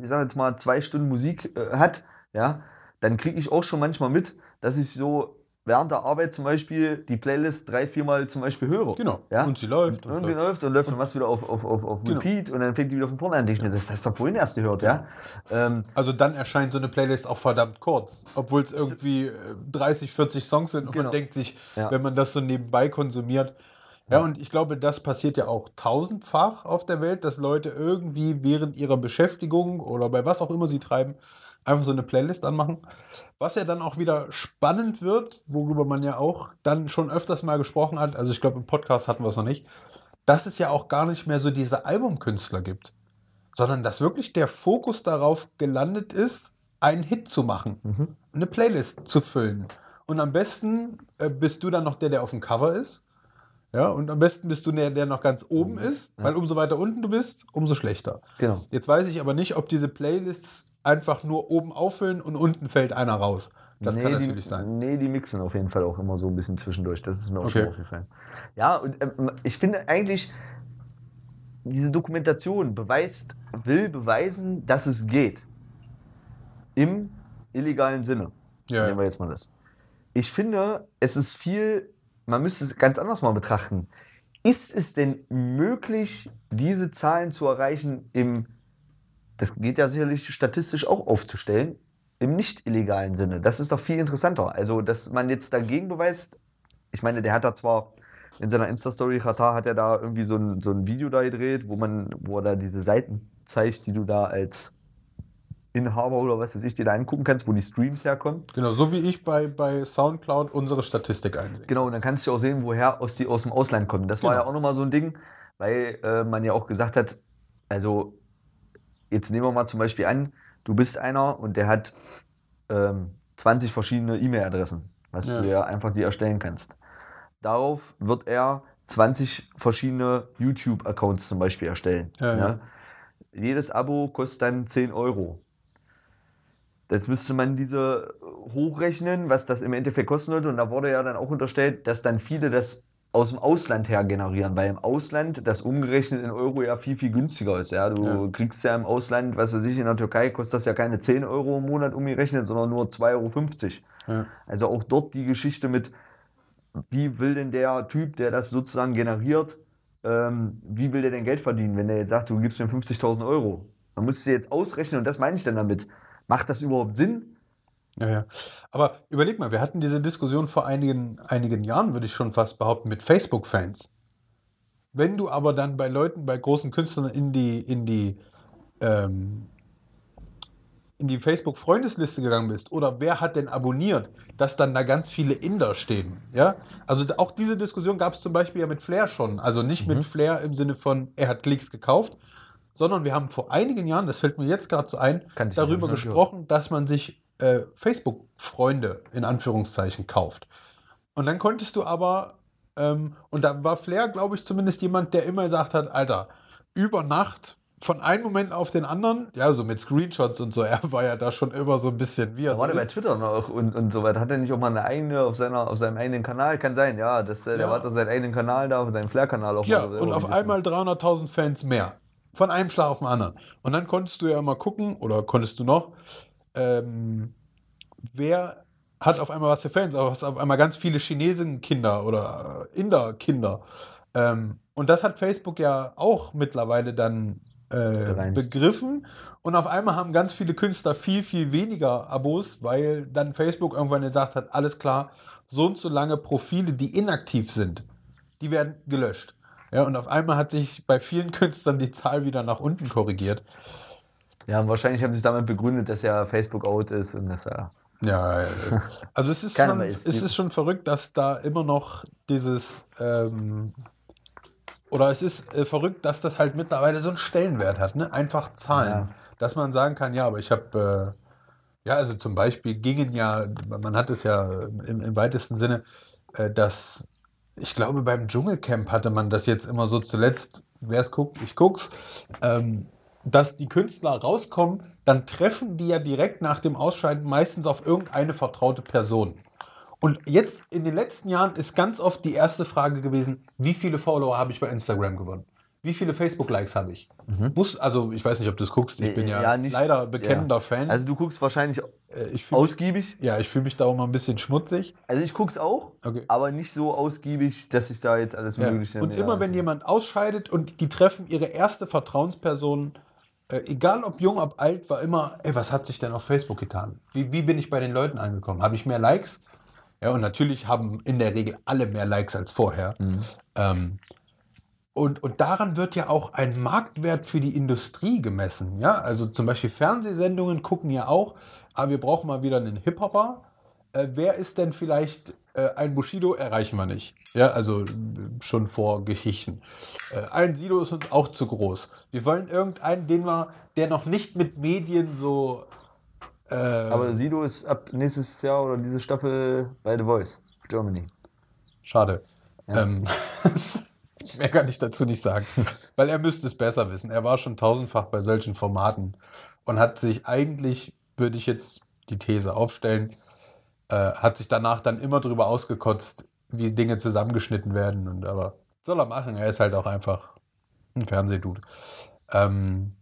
ich sag jetzt mal, zwei Stunden Musik äh, hat, ja, dann kriege ich auch schon manchmal mit, dass ich so während der Arbeit zum Beispiel die Playlist drei, viermal zum Beispiel höre. Genau. Ja? Und sie läuft. Und, Und die läuft und läuft dann was wieder auf, auf, auf, auf Genau. Repeat und dann fängt die wieder von vorne an. Ich mir, das hast du doch vorhin erst gehört, ja? Ähm, Also dann erscheint so eine Playlist auch verdammt kurz, obwohl es irgendwie äh, 30, 40 Songs sind und Genau. man denkt sich, Ja. wenn man das so nebenbei konsumiert. Ja, und ich glaube, das passiert ja auch tausendfach auf der Welt, dass Leute irgendwie während ihrer Beschäftigung oder bei was auch immer sie treiben, einfach so eine Playlist anmachen. Was ja dann auch wieder spannend wird, worüber man ja auch dann schon öfters mal gesprochen hat, also ich glaube im Podcast hatten wir es noch nicht, dass es ja auch gar nicht mehr so diese Albumkünstler gibt sondern dass wirklich der Fokus darauf gelandet ist, einen Hit zu machen, eine Playlist zu füllen. Und am besten äh, bist du dann noch der, der auf dem Cover ist. Ja, und am besten bist du der, der noch ganz oben ist, weil umso weiter unten du bist, umso schlechter. genau. Jetzt weiß ich aber nicht, ob diese Playlists einfach nur oben auffüllen und unten fällt einer raus. Das kann die, natürlich sein. Nee, die mixen auf jeden Fall auch immer so ein bisschen zwischendurch. Das ist mir auch Okay. schon aufgefallen. Ja, und ähm, ich finde eigentlich, diese Dokumentation beweist, will beweisen, dass es geht. Im illegalen Sinne. Ja, Nehmen wir jetzt mal das. Ich finde, es ist viel, man müsste es ganz anders mal betrachten. Ist es denn möglich, diese Zahlen zu erreichen im, das geht ja sicherlich statistisch auch aufzustellen, im nicht illegalen Sinne? Das ist doch viel interessanter. Also, dass man jetzt dagegen beweist, ich meine, der hat da zwar in seiner Insta-Story, Qatar hat er da irgendwie so ein, so ein Video da gedreht, wo man, wo er da diese Seiten zeigt, die du da als Inhaber oder was weiß ich dir da angucken kannst, wo die Streams herkommen. Genau, so wie ich bei, bei Soundcloud unsere Statistik einsehe. Genau, und dann kannst du auch sehen, woher aus, die, aus dem Ausland kommen. Das war Genau. ja auch nochmal so ein Ding, weil äh, man ja auch gesagt hat, also jetzt nehmen wir mal zum Beispiel an, du bist einer und der hat ähm, 20 verschiedene E-Mail-Adressen, was Ja. du ja einfach dir erstellen kannst. Darauf wird er 20 verschiedene YouTube-Accounts zum Beispiel erstellen. Ja, ja. Jedes Abo kostet dann 10 Euro. Jetzt müsste man diese hochrechnen, was das im Endeffekt kosten sollte. Und da wurde ja dann auch unterstellt, dass dann viele das aus dem Ausland her generieren, weil im Ausland das umgerechnet in Euro ja viel, viel günstiger ist. Ja? Du Ja. kriegst ja im Ausland, was weiß ich, in der Türkei kostet das ja keine 10 Euro im Monat umgerechnet, sondern nur 2,50 Euro. Ja. Also auch dort die Geschichte mit, wie will denn der Typ, der das sozusagen generiert, ähm, wie will der denn Geld verdienen, wenn der jetzt sagt, du gibst mir 50.000 Euro? Man muss es jetzt ausrechnen und das meine ich dann damit. Macht das überhaupt Sinn? Ja, ja. Aber überleg mal, wir hatten diese Diskussion vor einigen, einigen Jahren, würde ich schon fast behaupten, mit Facebook-Fans. Wenn du aber dann bei Leuten, bei großen Künstlern in die, in die, ähm, in die Facebook-Freundesliste gegangen bist oder wer hat denn abonniert, dass dann da ganz viele Inder stehen. Ja? Also auch diese Diskussion gab es zum Beispiel ja mit Flair schon. Also nicht Mhm. mit Flair im Sinne von, er hat Klicks gekauft, sondern wir haben vor einigen Jahren, das fällt mir jetzt gerade so ein, darüber ich gesprochen, dass man sich äh, Facebook-Freunde in Anführungszeichen kauft. Und dann konntest du aber, ähm, und da war Flair, glaube ich, zumindest jemand, der immer gesagt hat, Alter, über Nacht von einem Moment auf den anderen, ja, so mit Screenshots und so, er war ja da schon immer so ein bisschen wie er Da so war der bei. Twitter noch und, und so weiter. Hat er nicht auch mal eine eigene auf, seiner, auf seinem eigenen Kanal? Kann sein, ja. Das, äh, Der Ja. hat da seinen eigenen Kanal da, auf seinem Flair-Kanal auch Ja, selber und auf einmal 300.000 Fans mehr. Von einem Schlag auf den anderen. Und dann konntest du ja mal gucken, oder konntest du noch, ähm, wer hat auf einmal was für Fans? Auf auf einmal ganz viele Chinesen-Kinder oder Inder-Kinder. Ähm, und das hat Facebook ja auch mittlerweile dann äh, begriffen. Und auf einmal haben ganz viele Künstler viel, viel weniger Abos, weil dann Facebook irgendwann gesagt hat, alles klar, so und so lange Profile, die inaktiv sind, die werden gelöscht. Ja, und auf einmal hat sich bei vielen Künstlern die Zahl wieder nach unten korrigiert. Ja, und wahrscheinlich haben sie es damit begründet, dass ja Facebook out ist und dass er. Ja, also es ist, schon, es ist schon verrückt, dass da immer noch dieses, ähm, oder es ist äh, verrückt, dass das halt mittlerweile so einen Stellenwert hat, ne? einfach Zahlen. Ja. Dass man sagen kann, ja, aber ich habe, äh, ja, also zum Beispiel gingen ja, man hat es ja im, im weitesten Sinne, äh, dass, ich glaube, beim Dschungelcamp hatte man das jetzt immer so zuletzt, wer es guckt, ich guck's, ähm, dass die Künstler rauskommen, dann treffen die ja direkt nach dem Ausscheiden meistens auf irgendeine vertraute Person. Und jetzt in den letzten Jahren ist ganz oft die erste Frage gewesen, wie viele Follower habe ich bei Instagram gewonnen? Wie viele Facebook-Likes habe ich? Muss, also ich weiß nicht, ob du es guckst, ich bin ja, Mhm. Ja, nicht- leider bekennender ja. Fan. Also du guckst wahrscheinlich Äh, fühl mich, ausgiebig. ja, ich fühle mich da auch mal ein bisschen schmutzig. Also ich guck's auch, Okay. aber nicht so ausgiebig, dass ich da jetzt alles Ja. Mögliche. Und immer wenn jemand ausscheidet und die treffen ihre erste Vertrauensperson, äh, egal ob jung, ob alt, war immer, ey, was hat sich denn auf Facebook getan? Wie, wie bin ich bei den Leuten angekommen? Habe ich mehr Likes? Ja, und natürlich haben in der Regel alle mehr Likes als vorher. Ähm, und, und daran wird ja auch ein Marktwert für die Industrie gemessen. Ja, also zum Beispiel Fernsehsendungen gucken ja auch, aber wir brauchen mal wieder einen Hip-Hopper. Äh, wer ist denn vielleicht äh, ein Bushido? Erreichen wir nicht. Ja, also schon vor Geschichten. Äh, ein Sido ist uns auch zu groß. Wir wollen irgendeinen, den wir, der noch nicht mit Medien so. Äh, Aber Sido ist ab nächstes Jahr oder diese Staffel bei The Voice, Germany. Schade. Ähm, mehr kann ich dazu nicht sagen, weil er müsste es besser wissen. Er war schon tausendfach bei solchen Formaten und hat sich eigentlich, würde ich jetzt die These aufstellen, äh, hat sich danach dann immer drüber ausgekotzt, wie Dinge zusammengeschnitten werden. Und aber soll er machen. Er ist halt auch einfach ein Fernsehdude. Ähm,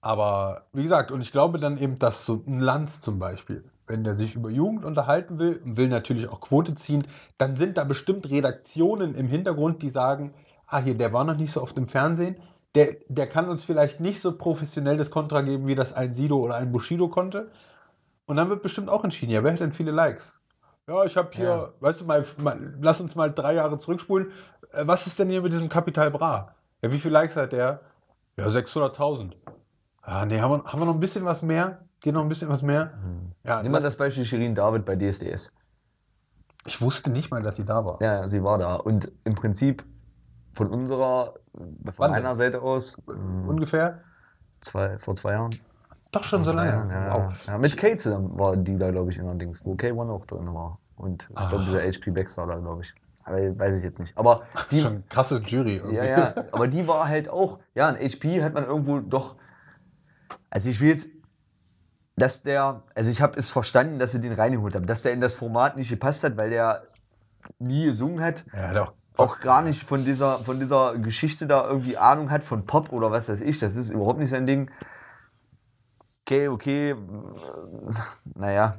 aber wie gesagt, und ich glaube dann eben, dass so ein Lanz zum Beispiel, wenn der sich über Jugend unterhalten will und will natürlich auch Quote ziehen, dann sind da bestimmt Redaktionen im Hintergrund, die sagen, ah hier, der war noch nicht so oft im Fernsehen, der, der kann uns vielleicht nicht so professionell das Kontra geben, wie das ein Sido oder ein Bushido konnte. Und dann wird bestimmt auch entschieden, ja, wer hat denn viele Likes? Ja, ich habe hier, Ja. weißt du, mal, mal, lass uns mal drei Jahre zurückspulen. Äh, Was ist denn hier mit diesem Kapital Bra? Ja, wie viele Likes hat der? Ja, 600.000. Ah, nee, haben wir, haben wir noch ein bisschen was mehr? Geht noch ein bisschen was mehr? Ja, Nimm mal das Beispiel Shirin David bei DSDS. ich wusste nicht mal, dass sie da war. Ja, sie war da. Und im Prinzip von unserer, von Wann meiner denn? Seite aus, Ungefähr? zwei, vor zwei Jahren. Doch schon so lange. Ja, wow. ja, mit Kay zusammen war die da, glaube ich, allerdings, wo K1 auch drin war. Und ich Ah. glaube, dieser HP Baxter da, glaube ich. Aber weiß ich jetzt nicht. Aber die, ist schon krasse Jury. Irgendwie. ja, ja, aber die war halt auch, ja, ein HP hat man irgendwo doch, also ich will jetzt, dass der, also ich habe es verstanden, dass sie den reingeholt haben, dass der in das Format nicht gepasst hat, weil der nie gesungen hat, Ja, doch. auch gar nicht von dieser, von dieser Geschichte da irgendwie Ahnung hat, von Pop oder was weiß ich, das ist überhaupt nicht sein Ding. Okay, okay, naja,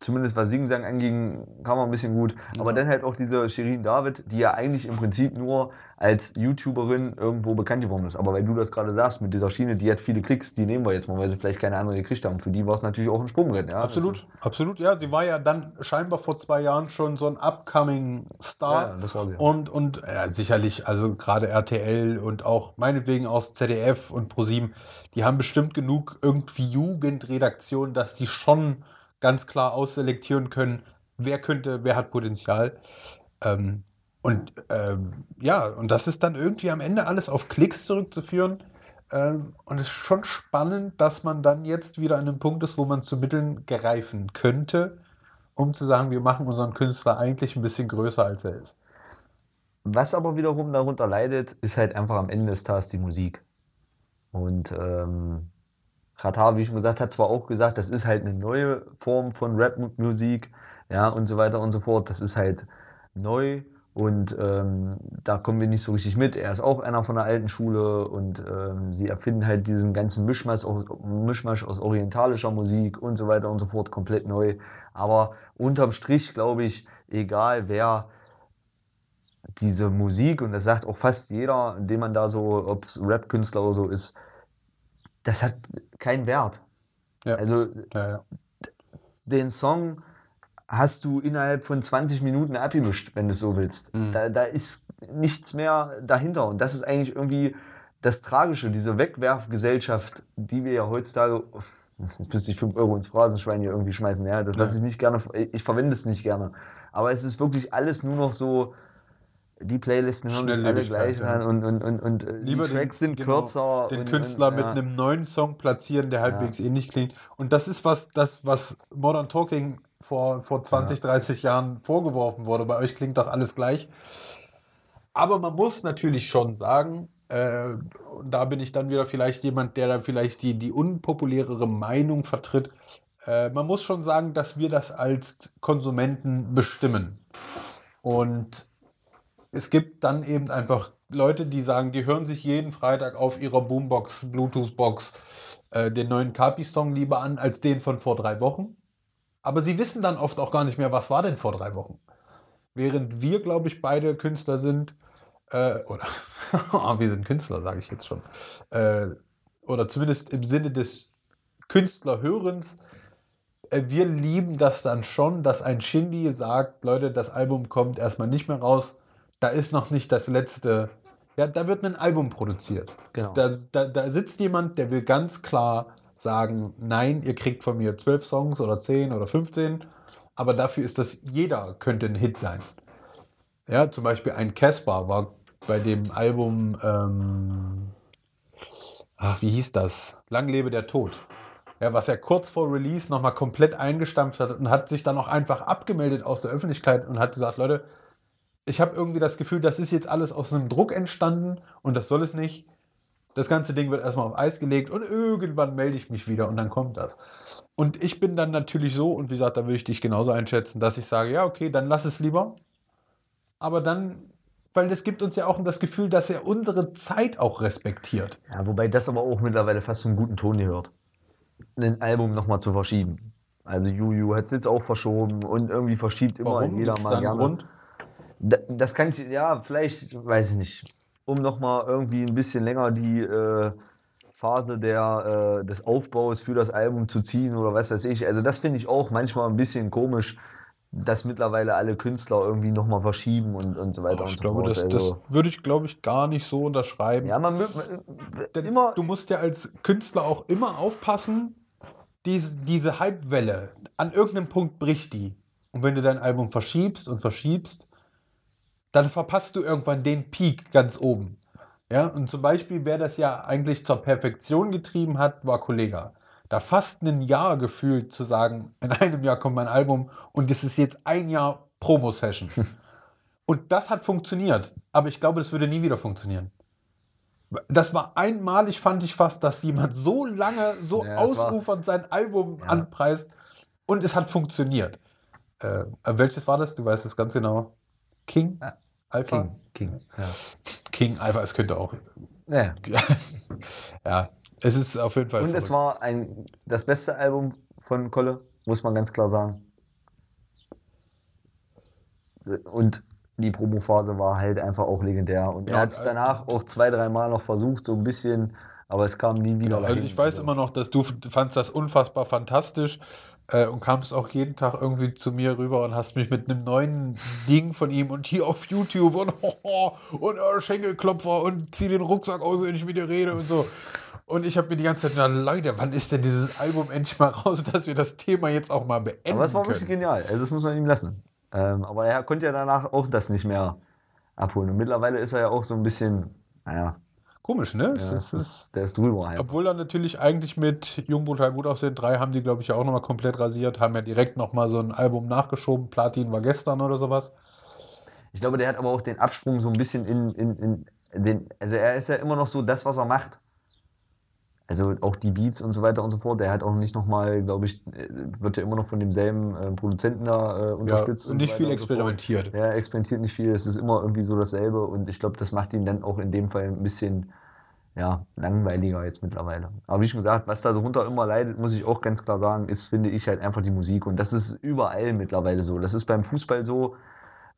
zumindest was Singsang anging, kam er ein bisschen gut. Aber dann halt auch diese Shirin David, die ja eigentlich im Prinzip nur als YouTuberin irgendwo bekannt geworden ist. Aber weil du das gerade sagst, mit dieser Schiene, die hat viele Klicks, die nehmen wir jetzt mal, weil sie vielleicht keine andere gekriegt haben. Für die war es natürlich auch ein Sprungbrett. Ja? Absolut, absolut. Ja, sie war ja dann scheinbar vor zwei Jahren schon so ein upcoming Star. Ja, das war sie, ja. Und, und ja, sicherlich, also gerade RTL und auch meinetwegen aus ZDF und ProSieben, die haben bestimmt genug irgendwie Jugendredaktionen, dass die schon ganz klar ausselektieren können, wer könnte, wer hat Potenzial. Ähm, und ähm, ja, und das ist dann irgendwie am Ende alles auf Klicks zurückzuführen. Ähm, und es ist schon spannend, dass man dann jetzt wieder an einem Punkt ist, wo man zu Mitteln greifen könnte, um zu sagen, wir machen unseren Künstler eigentlich ein bisschen größer, als er ist. Was aber wiederum darunter leidet, ist halt einfach am Ende des Tages die Musik. Und ähm, Ratar, wie schon gesagt, hat zwar auch gesagt, das ist halt eine neue Form von Rap-Musik, ja, und so weiter und so fort. Das ist halt neu und ähm, da kommen wir nicht so richtig mit. Er ist auch einer von der alten Schule und ähm, sie erfinden halt diesen ganzen Mischmasch aus, Mischmasch aus orientalischer Musik und so weiter und so fort komplett neu. Aber unterm Strich glaube ich, egal wer diese Musik, und das sagt auch fast jeder, dem man da so, ob es Rap-Künstler oder so ist, das hat keinen Wert. Ja. Also Ja, den Song hast du innerhalb von 20 Minuten abgemischt, wenn du es so willst. Mhm. Da, da ist nichts mehr dahinter. Und das ist eigentlich irgendwie das Tragische, diese Wegwerfgesellschaft, die wir ja heutzutage, jetzt müsste ich 5 Euro ins Phrasenschwein hier irgendwie schmeißen, ja, das lasse ich nicht gerne, ich verwende es nicht gerne. Aber es ist wirklich alles nur noch so, die Playlisten hören sich alle gleich ja. an und, und, und, und äh, Lieber die Tracks sind genau, kürzer. Den und, Künstler und, mit ja. einem neuen Song platzieren, der halbwegs ähnlich klingt. Und das ist was, das, was Modern Talking vor, vor 20, 30 Jahren vorgeworfen wurde. Bei euch klingt doch alles gleich. Aber man muss natürlich schon sagen, äh, da bin ich dann wieder vielleicht jemand, der da vielleicht die, die unpopulärere Meinung vertritt. Äh, man muss schon sagen, dass wir das als Konsumenten bestimmen. Und es gibt dann eben einfach Leute, die sagen, die hören sich jeden Freitag auf ihrer Boombox, Bluetooth-Box äh, den neuen Kapi-Song lieber an als den von vor drei Wochen. Aber sie wissen dann oft auch gar nicht mehr, was war denn vor drei Wochen. Während wir, glaube ich, beide Künstler sind, äh, oder wir sind Künstler, sage ich jetzt schon, äh, oder zumindest im Sinne des Künstlerhörens, äh, wir lieben das dann schon, dass ein Shindy sagt, Leute, das Album kommt erstmal nicht mehr raus, da ist noch nicht das letzte, ja, da wird ein Album produziert. Genau. Da, da, da sitzt jemand, der will ganz klar sagen, nein, ihr kriegt von mir zwölf Songs oder zehn oder 15, aber dafür ist das, jeder könnte ein Hit sein. Ja, zum Beispiel ein Casper war bei dem Album, ähm, ach, wie hieß das? Lang lebe der Tod. Ja, was er kurz vor Release nochmal komplett eingestampft hat und hat sich dann auch einfach abgemeldet aus der Öffentlichkeit und hat gesagt, Leute, ich habe irgendwie das Gefühl, das ist jetzt alles aus einem Druck entstanden und das soll es nicht. Das ganze Ding wird erstmal auf Eis gelegt und irgendwann melde ich mich wieder und dann kommt das. Und ich bin dann natürlich so, und wie gesagt, da würde ich dich genauso einschätzen, dass ich sage, ja, okay, dann lass es lieber. Aber dann, weil das gibt uns ja auch das Gefühl, dass er unsere Zeit auch respektiert. Ja, wobei das aber auch mittlerweile fast zum guten Ton gehört. Ein Album nochmal zu verschieben. Also Juju hat es jetzt auch verschoben und irgendwie verschiebt immer jeder Gibt's da mal gerne. Grund? Da- Das kann ich, ja, vielleicht, weiß ich nicht. Um nochmal irgendwie ein bisschen länger die äh, Phase der, äh, des Aufbaus für das Album zu ziehen oder was weiß ich. Also das finde ich auch manchmal ein bisschen komisch, dass mittlerweile alle Künstler irgendwie nochmal verschieben und, und so weiter und Ich so glaube, fort. das, also, das würde ich, glaube ich, gar nicht so unterschreiben. ja, man, man Denn immer, du musst ja als Künstler auch immer aufpassen, diese, diese Hypewelle, an irgendeinem Punkt bricht die. Und wenn du dein Album verschiebst und verschiebst, dann verpasst du irgendwann den Peak ganz oben. Ja, und zum Beispiel, wer das ja eigentlich zur Perfektion getrieben hat, war Kollega. Da fast ein Jahr gefühlt zu sagen, in einem Jahr kommt mein Album und es ist jetzt ein Jahr Promo-Session. und das hat funktioniert. Aber ich glaube, das würde nie wieder funktionieren. Das war einmalig, fand ich fast, dass jemand so lange, so Ja, ausufernd sein Album Ja. anpreist und es hat funktioniert. Äh, welches war das? Du weißt es ganz genau. King? Alpha? King, King. Ja. King, Alpha, es könnte auch. Ja. ja, es ist auf jeden Fall. Und es verrückt. war ein, das beste Album von Kolle, muss man ganz klar sagen. Und die Promophase war halt einfach auch legendär. Und Ja, er hat es äh, danach auch zwei, dreimal noch versucht, so ein bisschen, aber es kam nie wieder. Genau, also ich weiß immer noch, dass du fandst das unfassbar fantastisch äh, und kamst auch jeden Tag irgendwie zu mir rüber und hast mich mit einem neuen Ding von ihm und hier auf YouTube und, und äh, Schenkelklopfer und zieh den Rucksack aus, wenn ich mit dir rede und so. Und ich habe mir die ganze Zeit gedacht, Leute, wann ist denn dieses Album endlich mal raus, dass wir das Thema jetzt auch mal beenden Aber es war wirklich können? genial. Also das muss man ihm lassen. Ähm, aber er konnte ja danach auch das nicht mehr abholen. Und mittlerweile ist er ja auch so ein bisschen, naja, Komisch, ne? Ja, Es das ist, ist, der ist drüber. Einfach. obwohl er natürlich eigentlich mit Jung brutal gut aussehen, drei haben die, glaube ich, ja auch nochmal komplett rasiert, haben ja direkt nochmal so ein Album nachgeschoben. Platin war gestern oder sowas. Ich glaube, der hat aber auch den Absprung so ein bisschen in, in, in den. Also er ist ja immer noch so das, was er macht. Also auch die Beats und so weiter und so fort. Der hat auch nicht nochmal, glaube ich, äh, wird ja immer noch von demselben äh, Produzenten da äh, Ja, unterstützt. und nicht so viel und so experimentiert. Ja, er experimentiert nicht viel. Es ist immer irgendwie so dasselbe und ich glaube, das macht ihn dann auch in dem Fall ein bisschen ja, langweiliger jetzt mittlerweile. Aber wie schon gesagt, was darunter immer leidet, muss ich auch ganz klar sagen, ist, finde ich, halt einfach die Musik. Und das ist überall mittlerweile so. Das ist beim Fußball so.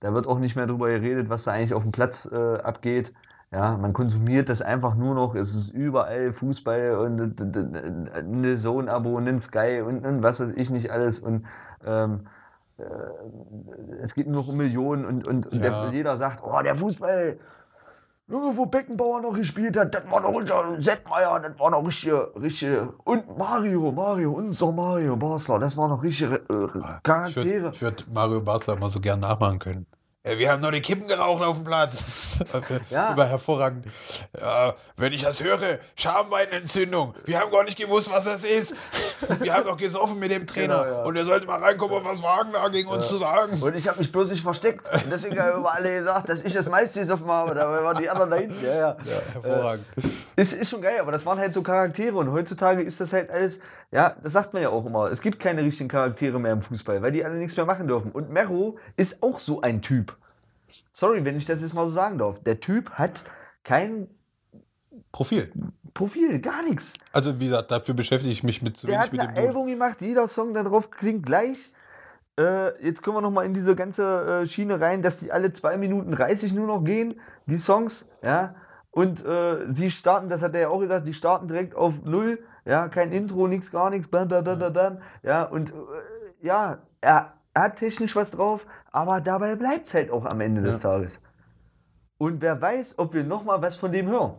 Da wird auch nicht mehr drüber geredet, was da eigentlich auf dem Platz äh, abgeht. Ja, man konsumiert das einfach nur noch. Es ist überall Fußball und äh, eine Zone-Abo und ein Sky und, und was weiß ich nicht alles. Und ähm, äh, es geht nur noch um Millionen und, und, und Ja. der, jeder sagt, oh, der Fußball, wo Beckenbauer noch gespielt hat, das war noch richtiger Seppmeier, das war noch richtige, richtige, und Mario, Mario, unser Mario Basler, das war noch richtige äh, Ich würde Charaktere. ich würd Mario Basler mal so gern nachmachen können. Äh, Wir haben noch die Kippen geraucht auf dem Platz. Ja. Über hervorragend. Ja, wenn ich das höre, Schambeinentzündung. Wir haben gar nicht gewusst, was das ist. Wir haben doch gesoffen mit dem Trainer. Genau, ja. Und er sollte mal reinkommen, und was wagen da gegen uns zu sagen. Und ich habe mich bloß nicht versteckt. Und deswegen haben immer alle gesagt, dass ich das meiste gesoffen habe. Dabei waren die anderen da hinten. Ja, ja. Ja, hervorragend. Ist, ist schon geil, aber das waren halt so Charaktere. Und heutzutage ist das halt alles, ja, das sagt man ja auch immer. Es gibt keine richtigen Charaktere mehr im Fußball, weil die alle nichts mehr machen dürfen. Und Mero ist auch so ein Typ. Sorry, wenn ich das jetzt mal so sagen darf. Der Typ hat kein Profil. Profil, gar nichts. Also, wie gesagt, dafür beschäftige ich mich mit zu Der wenig hat mit ein dem Dude. Album gemacht, jeder Song da drauf klingt gleich. Äh, jetzt können wir noch mal in diese ganze äh, Schiene rein, dass die alle 2 Minuten 30 nur noch gehen, die Songs, ja. Und äh, sie starten, das hat er ja auch gesagt, sie starten direkt auf Null, ja, kein Intro, nichts, gar nichts, bam, bam, bam, bam, bam, ja, und äh, ja, er, er hat technisch was drauf, aber dabei bleibt es halt auch am Ende des Tages. Und wer weiß, ob wir noch mal was von dem hören.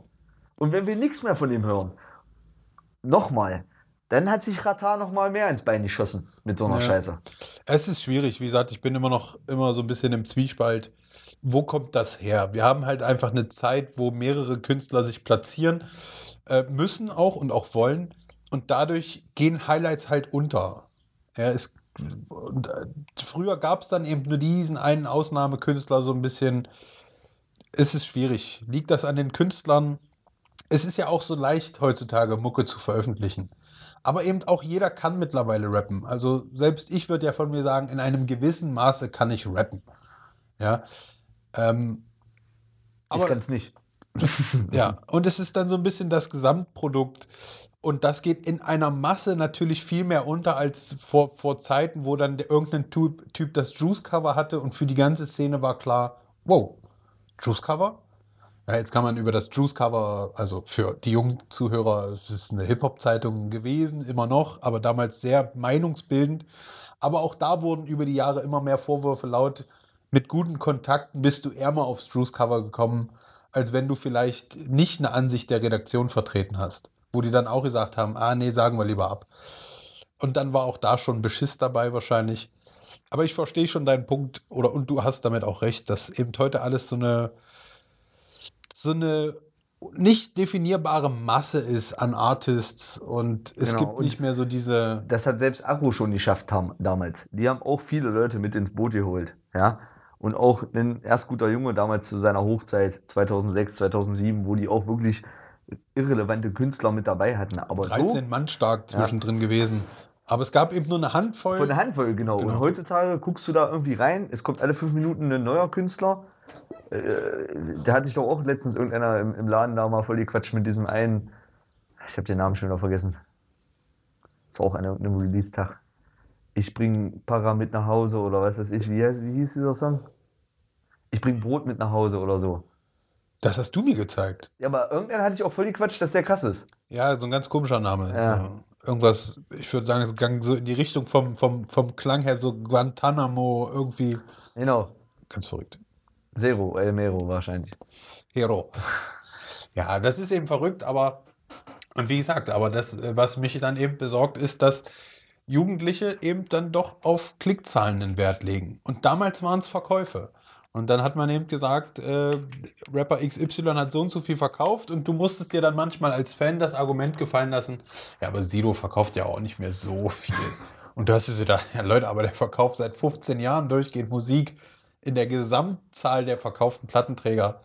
Und wenn wir nichts mehr von dem hören, nochmal, dann hat sich Ratar noch mal mehr ins Bein geschossen mit so einer Ja. Scheiße. Es ist schwierig, wie gesagt, ich bin immer noch immer so ein bisschen im Zwiespalt. Wo kommt das her? Wir haben halt einfach eine Zeit, wo mehrere Künstler sich platzieren äh, müssen auch und auch wollen. Und dadurch gehen Highlights halt unter. Ja, es, und, äh, früher gab es dann eben nur diesen einen Ausnahmekünstler so ein bisschen. Es ist schwierig. Liegt das an den Künstlern? Es ist ja auch so leicht heutzutage, Mucke zu veröffentlichen. Aber eben auch jeder kann mittlerweile rappen. Also selbst ich würde ja von mir sagen, in einem gewissen Maße kann ich rappen. Ja. Ähm, ich aber kann es nicht. ja, und es ist dann so ein bisschen das Gesamtprodukt. Und das geht in einer Masse natürlich viel mehr unter als vor, vor Zeiten, wo dann der, irgendein typ, typ das Juice-Cover hatte und für die ganze Szene war klar, wow, Juice-Cover? Ja, jetzt kann man über das Juice-Cover, also für die jungen Zuhörer, es ist eine Hip-Hop-Zeitung gewesen, immer noch, aber damals sehr meinungsbildend. Aber auch da wurden über die Jahre immer mehr Vorwürfe laut. Mit guten Kontakten bist du ärmer aufs Juice-Cover gekommen, als wenn du vielleicht nicht eine Ansicht der Redaktion vertreten hast. Wo die dann auch gesagt haben, ah nee, sagen wir lieber ab. Und dann war auch da schon Beschiss dabei wahrscheinlich. Aber ich verstehe schon deinen Punkt, oder und du hast damit auch recht, dass eben heute alles so eine so eine nicht definierbare Masse ist an Artists und es Genau, gibt nicht mehr so diese. Das hat selbst Agro schon geschafft haben, damals. Die haben auch viele Leute mit ins Boot geholt. Ja? Und auch ein erst guter Junge damals zu seiner Hochzeit 2006, 2007, wo die auch wirklich irrelevante Künstler mit dabei hatten. Aber so 13 Mann stark zwischendrin gewesen. Aber es gab eben nur eine Handvoll. von der Handvoll, genau. Genau. Und heutzutage guckst du da irgendwie rein, es kommt alle fünf Minuten ein neuer Künstler. Äh, da hatte ich doch auch letztens irgendeiner im, im Laden da mal voll gequatscht mit diesem einen. Ich habe den Namen schon wieder vergessen. Das war auch an einem Release-Tag. Ich bring Para mit nach Hause oder was weiß ich. Wie, heißt, wie hieß dieser Song? Ich bring Brot mit nach Hause oder so. das hast du mir gezeigt. Ja, aber irgendeiner hatte ich auch voll gequatscht, dass der krass ist. Ja, so ein ganz komischer Name. Ja. So, irgendwas, ich würde sagen, es ging so in die Richtung vom, vom, vom Klang her, so Guantanamo, irgendwie. Genau. Ganz verrückt. Zero, El Mero wahrscheinlich. Hero. Ja, das ist eben verrückt, aber und wie gesagt, aber das, was mich dann eben besorgt, ist, dass Jugendliche eben dann doch auf Klickzahlen den Wert legen. Und damals waren es Verkäufe. Und dann hat man eben gesagt, äh, Rapper XY hat so und so viel verkauft und du musstest dir dann manchmal als Fan das Argument gefallen lassen, ja, aber Sido verkauft ja auch nicht mehr so viel. Und du hast dir gedacht, ja Leute, aber der verkauft seit 15 Jahren durchgehend Musik in der Gesamtzahl der verkauften Plattenträger.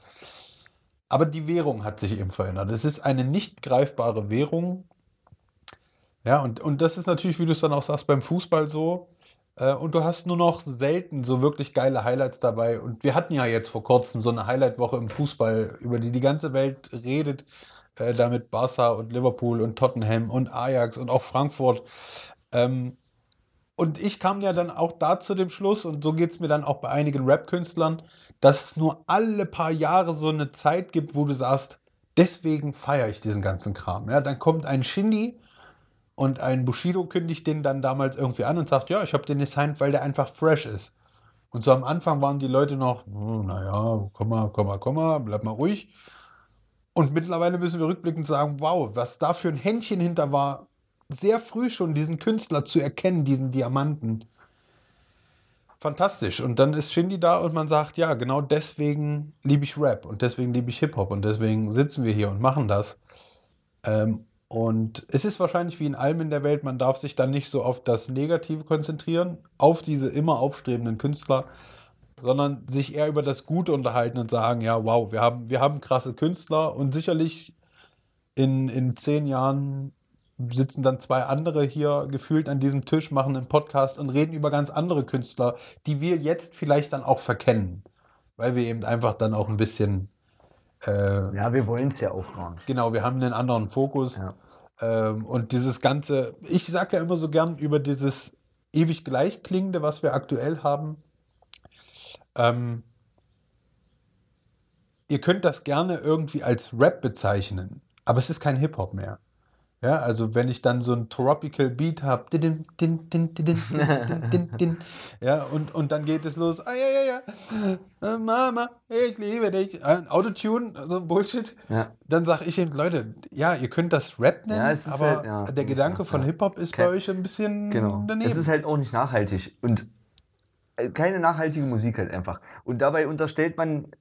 Aber die Währung hat sich eben verändert. Es ist eine nicht greifbare Währung. Ja, und, und das ist natürlich, wie du es dann auch sagst, beim Fußball so. Äh, und du hast nur noch selten so wirklich geile Highlights dabei. Und wir hatten ja jetzt vor kurzem so eine Highlight-Woche im Fußball, über die die ganze Welt redet. Äh, da mit Barca und Liverpool und Tottenham und Ajax und auch Frankfurt. Ähm, und ich kam ja dann auch da zu dem Schluss, und so geht es mir dann auch bei einigen Rap-Künstlern, dass es nur alle paar Jahre so eine Zeit gibt, wo du sagst, deswegen feiere ich diesen ganzen Kram. Ja, dann kommt ein Shindy und ein Bushido kündigt den dann damals irgendwie an und sagt, ja, ich habe den designt, weil der einfach fresh ist. Und so am Anfang waren die Leute noch, oh, naja, komm mal, komm mal, komm mal, bleib mal ruhig. Und mittlerweile müssen wir rückblickend sagen, wow, was da für ein Händchen hinter war, sehr früh schon diesen Künstler zu erkennen, diesen Diamanten. Fantastisch. Und dann ist Shindy da und man sagt, ja, genau deswegen liebe ich Rap und deswegen liebe ich Hip-Hop und deswegen sitzen wir hier und machen das. Ähm, und es ist wahrscheinlich wie in allem in der Welt, man darf sich dann nicht so auf das Negative konzentrieren, auf diese immer aufstrebenden Künstler, sondern sich eher über das Gute unterhalten und sagen, ja, wow, wir haben, wir haben krasse Künstler und sicherlich in, in zehn Jahren sitzen dann zwei andere hier gefühlt an diesem Tisch, machen einen Podcast und reden über ganz andere Künstler, die wir jetzt vielleicht dann auch verkennen, weil wir eben einfach dann auch ein bisschen. Äh, ja, wir wollen es ja auch gar nicht. Genau, wir haben einen anderen Fokus. Ja. Ähm, und dieses ganze, ich sage ja immer so gern über dieses ewig gleichklingende, was wir aktuell haben. Ähm, ihr könnt das gerne irgendwie als Rap bezeichnen, aber es ist kein Hip-Hop mehr. Ja, also wenn ich dann so ein Tropical Beat habe, ja, und, und dann geht es los, ah, ja, ja, ja, Mama, ich liebe dich, ein Autotune, so ein Bullshit, ja. dann sage ich eben, Leute, ja, ihr könnt das Rap nennen, ja, aber halt, ja, der Gedanke von Hip-Hop ist bei euch ein bisschen genau. daneben. Es ist halt auch nicht nachhaltig und äh, keine nachhaltige Musik halt einfach. Und dabei unterstellt man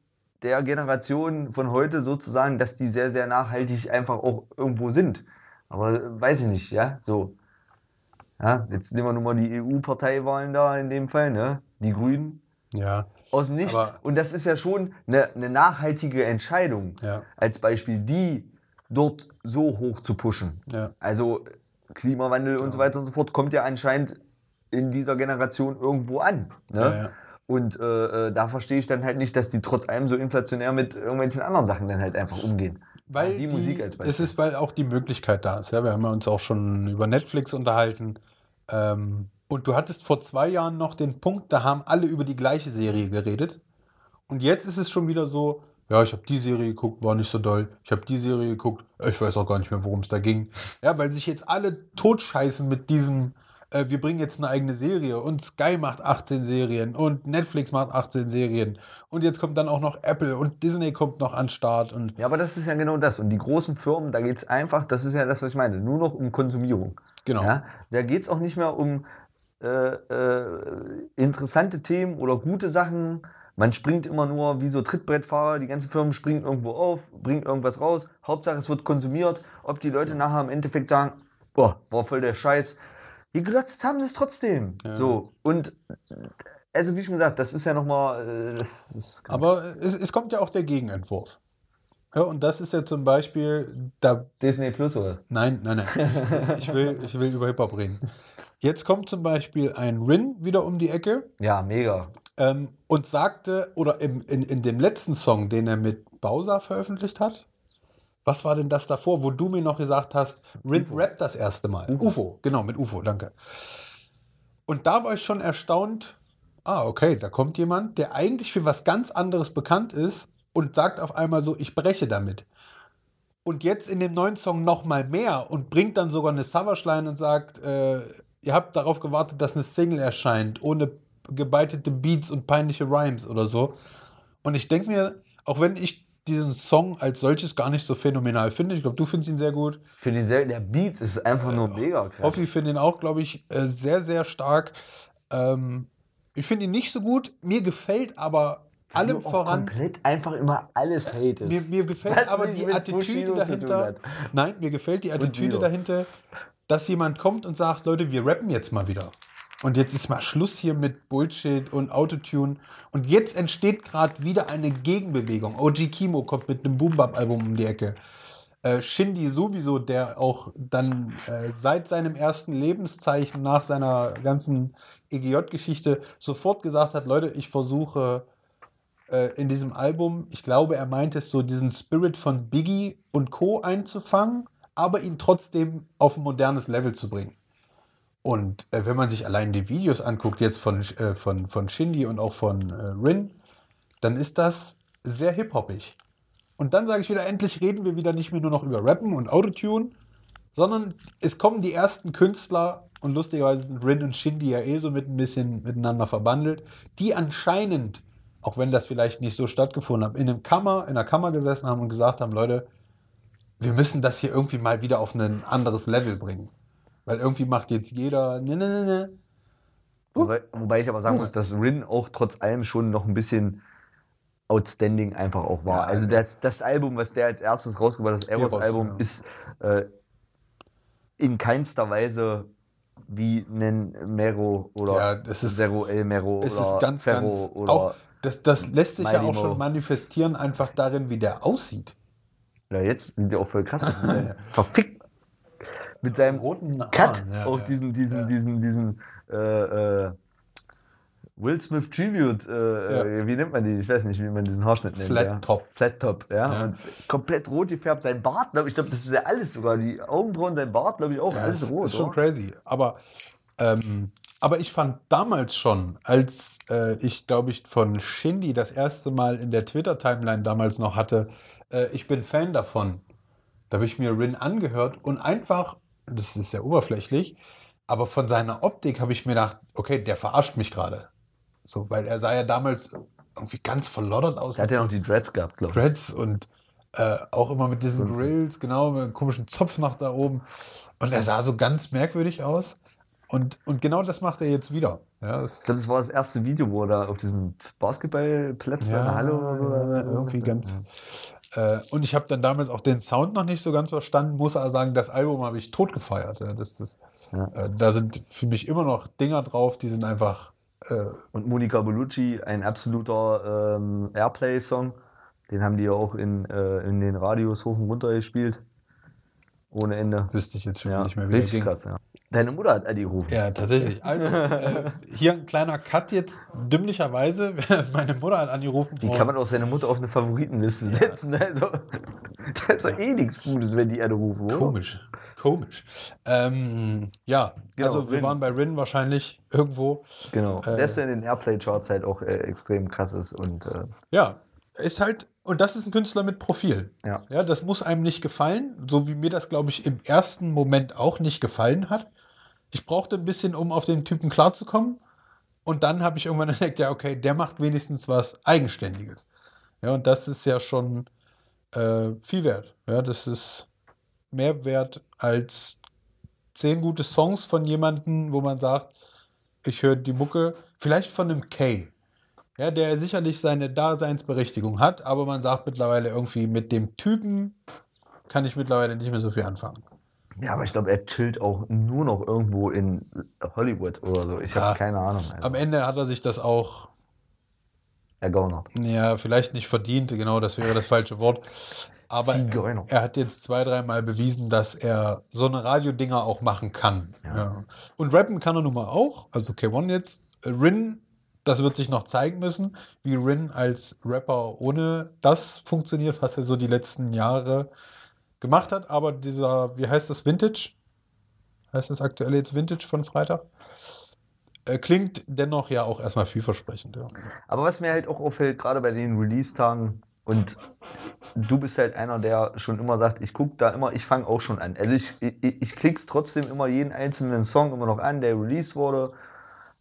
der Generation von heute sozusagen, dass die sehr, sehr nachhaltig einfach auch irgendwo sind. Aber weiß ich nicht, ja, so. Ja, jetzt nehmen wir nun mal die EU-Parteiwahlen da in dem Fall, ne? Die Grünen. Ja. Aus dem Nichts. Und das ist ja schon eine, eine nachhaltige Entscheidung. Ja. Als Beispiel, die dort so hoch zu pushen. Ja. Also Klimawandel ja. und so weiter und so fort kommt ja anscheinend in dieser Generation irgendwo an. Ne? Und äh, äh da verstehe ich dann halt nicht, dass die trotz allem so inflationär mit irgendwelchen anderen Sachen dann halt einfach umgehen. Weil die, die Musik als Beispiel. Es ist, weil auch die Möglichkeit da ist. Ja, wir haben uns auch schon über Netflix unterhalten. Ähm, und du hattest vor zwei Jahren noch den Punkt, da haben alle über die gleiche Serie geredet. Und jetzt ist es schon wieder so, ja, ich habe die Serie geguckt, war nicht so doll. Ich habe die Serie geguckt, ich weiß auch gar nicht mehr, worum es da ging. Ja, weil sich jetzt alle totscheißen mit diesem, äh, wir bringen jetzt eine eigene Serie und Sky macht 18 Serien und Netflix macht 18 Serien und jetzt kommt dann auch noch Apple und Disney kommt noch an Start. Und ja, aber das ist ja genau das. Und die großen Firmen, da geht es einfach, das ist ja das, was ich meine, nur noch um Konsumierung. Genau. Ja? Da geht es auch nicht mehr um äh, äh, interessante Themen oder gute Sachen. Man springt immer nur wie so Trittbrettfahrer, die ganzen Firmen springen irgendwo auf, bringen irgendwas raus. Hauptsache es wird konsumiert. Ob die Leute nachher im Endeffekt sagen, boah, war voll der Scheiß, geglotzt haben sie es trotzdem. Ja. So. Und also wie schon gesagt, das ist ja nochmal. Äh, Aber es, es kommt ja auch der Gegenentwurf. Ja, und das ist ja zum Beispiel da. Disney Plus oder? Nein, nein, nein. ich, will, ich will über Hip-Hop reden. Jetzt kommt zum Beispiel ein Rin wieder um die Ecke. Ja, mega. Ähm, und sagte, oder im, in, in dem letzten Song, den er mit Bowser veröffentlicht hat, was war denn das davor, wo du mir noch gesagt hast, Rin Rap das erste Mal? UFO. UFO, genau, mit UFO, danke. Und da war ich schon erstaunt, ah, okay, da kommt jemand, der eigentlich für was ganz anderes bekannt ist und sagt auf einmal so, ich breche damit. Und jetzt in dem neuen Song noch mal mehr und bringt dann sogar eine Savage-Line und sagt, äh, ihr habt darauf gewartet, dass eine Single erscheint, ohne gebeitete Beats und peinliche Rhymes oder so. Und ich denke mir, auch wenn ich diesen Song als solches gar nicht so phänomenal finde. Ich glaube, du findest ihn sehr gut. Finde ihn sehr, der Beat ist einfach nur äh, mega krass. Hoffi findet ihn auch, glaube ich, äh, sehr, sehr stark. Ähm, ich finde ihn nicht so gut. Mir gefällt aber allem du auch voran. komplett einfach immer alles hatest. Mir, mir gefällt Was aber die Attitüde Bushido dahinter. Nein, mir gefällt die Attitüde dahinter, dass jemand kommt und sagt, Leute, wir rappen jetzt mal wieder. Und jetzt ist mal Schluss hier mit Bullshit und Autotune. Und jetzt entsteht gerade wieder eine Gegenbewegung. OG Kimo kommt mit einem Boom-Bap-Album um die Ecke. Äh, Shindy sowieso, der auch dann äh, seit seinem ersten Lebenszeichen nach seiner ganzen EGJ-Geschichte sofort gesagt hat, Leute, ich versuche äh, in diesem Album, ich glaube, er meint es so, diesen Spirit von Biggie und Co. einzufangen, aber ihn trotzdem auf ein modernes Level zu bringen. Und äh, wenn man sich allein die Videos anguckt, jetzt von, äh, von, von Shindy und auch von äh, Rin, dann ist das sehr hip-hoppig. Und dann sage ich wieder, endlich reden wir wieder nicht mehr nur noch über Rappen und Autotune, sondern es kommen die ersten Künstler, und lustigerweise sind Rin und Shindy ja eh so mit ein bisschen miteinander verbandelt, die anscheinend, auch wenn das vielleicht nicht so stattgefunden hat, in einem Kammer, in einer Kammer gesessen haben und gesagt haben, Leute, wir müssen das hier irgendwie mal wieder auf ein anderes Level bringen. Weil irgendwie macht jetzt jeder, ne, ne, ne, ne. Wobei, wobei ich aber sagen muss, dass Rin auch trotz allem schon noch ein bisschen outstanding einfach auch war. Ja, also das, das Album, was der als erstes rausgebracht hat, das Eros-Album, ja. ist äh, in keinster Weise wie ein Mero oder Ja, das ist- Zero El Mero Es oder ist ganz, Ferro ganz. oder Auch, das, das lässt sich ja Mighty auch schon manifestieren, einfach darin, wie der aussieht. ja, jetzt sind die auch voll krass. Verfickt. Mit seinem roten Cut, Haaren, ja, auch ja. diesen, diesen, Ja. diesen, diesen äh, äh, Will Smith Tribute, äh, äh, wie nennt man die? Ich weiß nicht, wie man diesen Haarschnitt nennt. Flat ja. Top. Flat Top, ja. Ja. Und komplett rot gefärbt. Sein Bart, glaub ich, glaube, das ist ja alles sogar. Die Augenbrauen, sein Bart, glaube ich, auch Ja, alles das rot. ist schon oder? crazy. Aber, ähm, aber ich fand damals schon, als äh, ich, glaube ich, von Shindy das erste Mal in der Twitter-Timeline damals noch hatte, äh, ich bin Fan davon. Da habe ich mir Rin angehört und einfach, das ist sehr oberflächlich, aber von seiner Optik habe ich mir gedacht, okay, der verarscht mich gerade. So, weil er sah ja damals irgendwie ganz verloddert aus. Der hat ja noch die Dreads gehabt, glaube ich. Dreads und äh, auch immer mit diesen Grills, genau, mit einem komischen Zopf nach da oben. Und er sah so ganz merkwürdig aus. Und, und genau das macht er jetzt wieder. Ja, das, Ich glaube, das war das erste Video, wo er da auf diesem Basketballplatz in der Halle oder so. ja, irgendwie ganz. Äh, und ich habe dann damals auch den Sound noch nicht so ganz verstanden, muss aber sagen, das Album habe ich tot gefeiert. Das, das, Ja. äh, da sind für mich immer noch Dinger drauf, die sind einfach. Äh, Und Monica Bellucci, ein absoluter ähm, Airplay-Song. Den haben die ja auch in, äh, in den Radios hoch und runter gespielt. Ohne Ende. wüsste ich jetzt schon Ja, nicht mehr, wie der ging. krass, ja. Deine Mutter hat Adi gerufen. Ja, tatsächlich. Also, äh, hier ein kleiner Cut jetzt, dümmlicherweise. Meine Mutter hat angerufen. Wie kann man auch seine Mutter auf eine Favoritenliste setzen? Also, da ist doch eh nichts Gutes, wenn die anrufen. oder? Komisch. Komisch. Ähm, ja, Genau, also wir Rin. waren bei Rin wahrscheinlich irgendwo. Genau. Äh, Der ist ja in den Airplay-Charts halt auch äh, extrem krass ist und äh, Ja, ist halt, und das ist ein Künstler mit Profil. Ja. Ja, das muss einem nicht gefallen, so wie mir das, glaube ich, im ersten Moment auch nicht gefallen hat. Ich brauchte ein bisschen, um auf den Typen klarzukommen. Und dann habe ich irgendwann entdeckt, ja, okay, der macht wenigstens was Eigenständiges. Ja, und das ist ja schon äh, viel wert. Ja, das ist mehr wert als zehn gute Songs von jemandem, wo man sagt, ich höre die Mucke, vielleicht von einem K. Ja, der sicherlich seine Daseinsberechtigung hat, aber man sagt mittlerweile irgendwie, mit dem Typen kann ich mittlerweile nicht mehr so viel anfangen. Ja, aber ich glaube, er chillt auch nur noch irgendwo in Hollywood oder so. Ich Ja. habe keine Ahnung. Also, Am Ende hat er sich das auch, Ergauner. ja, vielleicht nicht verdient, genau, das wäre das falsche Wort. Aber Zigeuner. er hat jetzt zwei, dreimal bewiesen, dass er so eine Radiodinger auch machen kann. Ja. Und rappen kann er nun mal auch, also K1 jetzt. Rin, das wird sich noch zeigen müssen, wie Rin als Rapper ohne das funktioniert, was er so die letzten Jahre gemacht hat. Aber dieser, wie heißt das, Vintage? Heißt das aktuell jetzt Vintage von Freitag? Äh, klingt dennoch ja auch erstmal vielversprechend. Ja. Aber was mir halt auch auffällt, gerade bei den Release-Tagen, und du bist halt einer, der schon immer sagt, ich gucke da immer, ich fange auch schon an. Also ich, ich, ich klick's trotzdem immer jeden einzelnen Song immer noch an, der released wurde.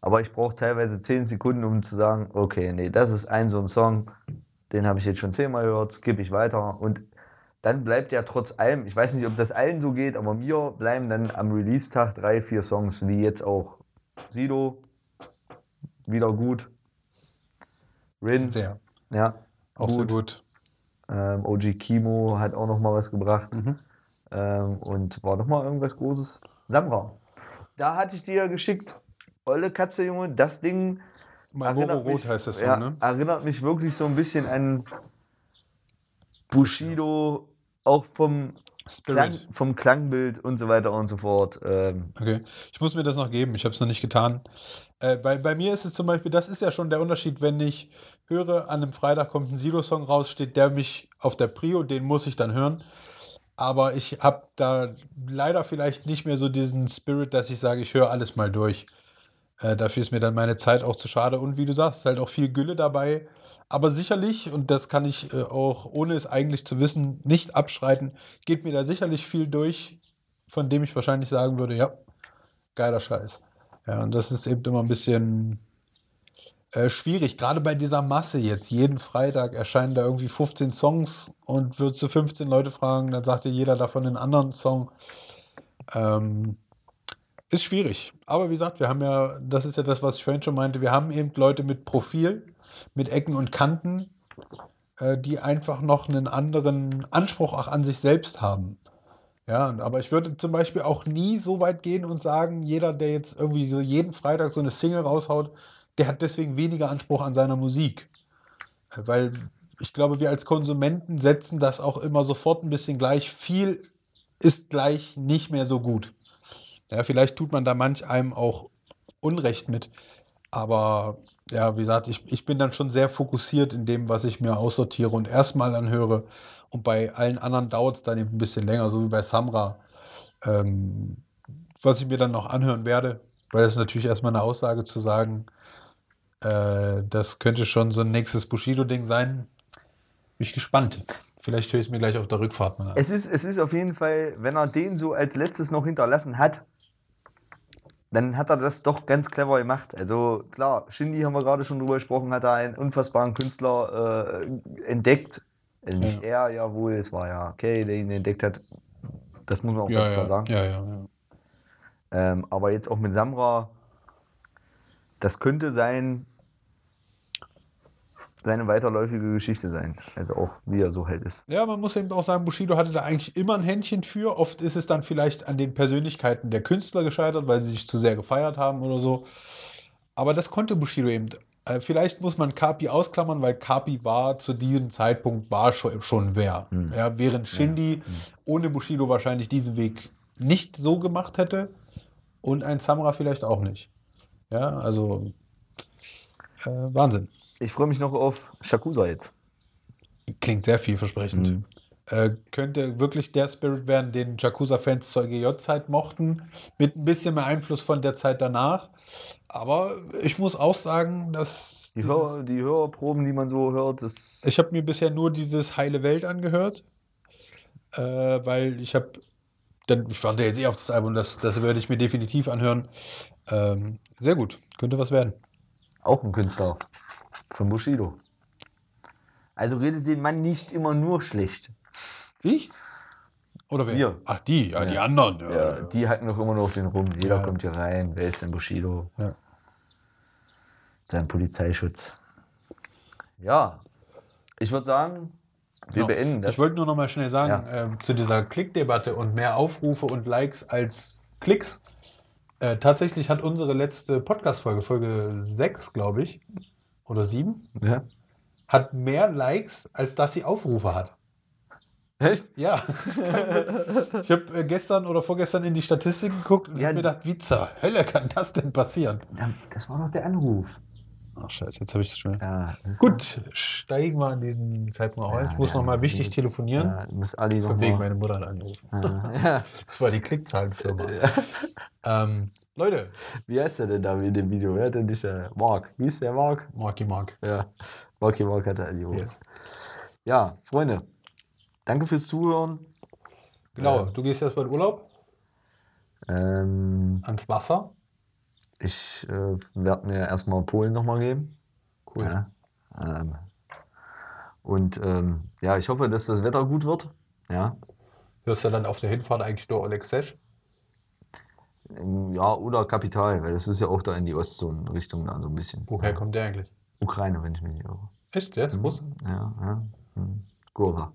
Aber ich brauche teilweise 10 Sekunden, um zu sagen, okay, nee, das ist ein so ein Song, den habe ich jetzt schon zehnmal gehört, skippe ich weiter. Und dann bleibt ja trotz allem, ich weiß nicht, ob das allen so geht, aber mir bleiben dann am Release-Tag drei, vier Songs, wie jetzt auch Sido, wieder gut. Rin, Sehr. Ja. Auch sehr gut. Ähm, OG Kimo hat auch noch mal was gebracht. Mhm. Ähm, und war noch mal irgendwas Großes. Samra. Da hatte ich dir geschickt, olle Katze, Junge, das Ding Marlboro Rot mich, heißt das Song, ja, ne? erinnert mich wirklich so ein bisschen an Bushido, auch vom, Klang, Spirit. vom Klangbild und so weiter und so fort. Ähm, Okay. Ich muss mir das noch geben. Ich habe es noch nicht getan. Äh, bei, bei mir ist es zum Beispiel, das ist ja schon der Unterschied, wenn ich höre, an einem Freitag kommt ein Sido-Song raus, steht der mich auf der Prio, den muss ich dann hören. Aber ich habe da leider vielleicht nicht mehr so diesen Spirit, dass ich sage, ich höre alles mal durch. Äh, dafür ist mir dann meine Zeit auch zu schade. Und wie du sagst, ist halt auch viel Gülle dabei. Aber sicherlich, und das kann ich äh, auch, ohne es eigentlich zu wissen, nicht abschreiten, geht mir da sicherlich viel durch, von dem ich wahrscheinlich sagen würde, ja, geiler Scheiß. Ja, und das ist eben immer ein bisschen äh, schwierig, gerade bei dieser Masse jetzt. Jeden Freitag erscheinen da irgendwie 15 Songs und würdest du 15 Leute fragen, dann sagt dir jeder davon einen anderen Song. Ähm, ist schwierig. Aber wie gesagt, wir haben ja, das ist ja das, was ich vorhin schon meinte, wir haben eben Leute mit Profil, mit Ecken und Kanten, äh, die einfach noch einen anderen Anspruch auch an sich selbst haben. Ja, aber ich würde zum Beispiel auch nie so weit gehen und sagen, jeder, der jetzt irgendwie so jeden Freitag so eine Single raushaut, der hat deswegen weniger Anspruch an seiner Musik. Äh, Weil ich glaube, wir als Konsumenten setzen das auch immer sofort ein bisschen gleich. Viel ist gleich nicht mehr so gut. Ja, vielleicht tut man da manch einem auch Unrecht mit. Aber ja, wie gesagt, ich, ich bin dann schon sehr fokussiert in dem, was ich mir aussortiere und erstmal anhöre. Und bei allen anderen dauert es dann eben ein bisschen länger, so wie bei Samra. Ähm, was ich mir dann noch anhören werde, weil das natürlich erstmal eine Aussage zu sagen, äh, das könnte schon so ein nächstes Bushido-Ding sein. Bin ich gespannt. Vielleicht höre ich es mir gleich auf der Rückfahrt mal an. es, ist, es ist auf jeden Fall, wenn er den so als letztes noch hinterlassen hat, dann hat er das doch ganz clever gemacht. Also klar, Shindy haben wir gerade schon drüber gesprochen, hat da einen unfassbaren Künstler äh, entdeckt. Also nicht er, ja wohl, es war ja Kay, der ihn entdeckt hat. Das muss man auch Ja, ganz klar ja, sagen. ja, ja, ja. Ähm, aber jetzt auch mit Samra, das könnte sein, seine weiterläufige Geschichte sein. Also auch wie er so halt ist. Ja, man muss eben auch sagen, Bushido hatte da eigentlich immer ein Händchen für. Oft ist es dann vielleicht an den Persönlichkeiten der Künstler gescheitert, weil sie sich zu sehr gefeiert haben oder so. Aber das konnte Bushido eben. Äh, Vielleicht muss man Kapi ausklammern, weil Kapi war zu diesem Zeitpunkt war schon, schon wer. Ja, während Shindy ohne Bushido wahrscheinlich diesen Weg nicht so gemacht hätte und ein Samra vielleicht auch nicht. Ja, also äh, Wahnsinn. Ich freue mich noch auf Shakusa jetzt. Klingt sehr vielversprechend. Äh, könnte wirklich der Spirit werden, den Yakuza-Fans zur GJ-Zeit mochten, mit ein bisschen mehr Einfluss von der Zeit danach. Aber ich muss auch sagen, dass Die, Hör, die Hörproben, die man so hört, das ich habe mir bisher nur dieses Heile Welt angehört, äh, weil ich habe, dann ich warte jetzt eh auf das Album, das, das werde ich mir definitiv anhören. Ähm, sehr gut, könnte was werden. auch ein Künstler von Bushido. Also redet den Mann nicht immer nur schlecht. Ich? Oder wer? Wir. Ach, die, ja, die anderen. Ja. Ja, die hacken doch immer nur auf den rum. Jeder Ja. kommt hier rein. Wer ist denn Bushido? Ja. Sein Polizeischutz. Ja, ich würde sagen, wir Genau. beenden das. Ich wollte nur noch mal schnell sagen, Ja. ähm, zu dieser Klickdebatte und mehr Aufrufe und Likes als Klicks. Äh, tatsächlich hat unsere letzte Podcast-Folge, Folge 6, glaube ich, oder 7, ja. hat mehr Likes, als dass sie Aufrufe hat. Echt? Ja. Ich habe äh, gestern oder vorgestern in die Statistiken geguckt und Ja. hab mir gedacht, wie zur Hölle kann das denn passieren? Das war doch der Anruf. Ach scheiße, jetzt habe ich das schon. Ja, das Gut, steigen wir an diesem Zeitpunkt Ja, ein. Ich muss ja, noch mal wichtig telefonieren. Ja, muss Ali noch Von wegen mal. meine Mutter hat angerufen. Ja. Das war die Klickzahlenfirma. Ähm, Leute, Wie heißt der denn da in dem Video? Wer hat denn der Mark? Wie ist der Mark? Marky Mark. Ja, Marky Mark hat er angerufen. Yes. Ja, Freunde, danke fürs Zuhören. Genau, du gehst jetzt bald Urlaub Ähm, ans Wasser. ich äh, werde mir erstmal Polen nochmal geben. Cool. Ja. Ähm, und ähm, ja, ich hoffe, dass das Wetter gut wird. Ja. Hörst du dann auf der Hinfahrt eigentlich nur Oleg Sesh? Ja, oder Kapital, weil das ist ja auch da in die Ostzone-Richtung da so ein bisschen. Woher kommt der eigentlich? Ukraine, wenn ich mich nicht irre. Echt? Der ist Russe? Ja, ja. Hm. Kurva.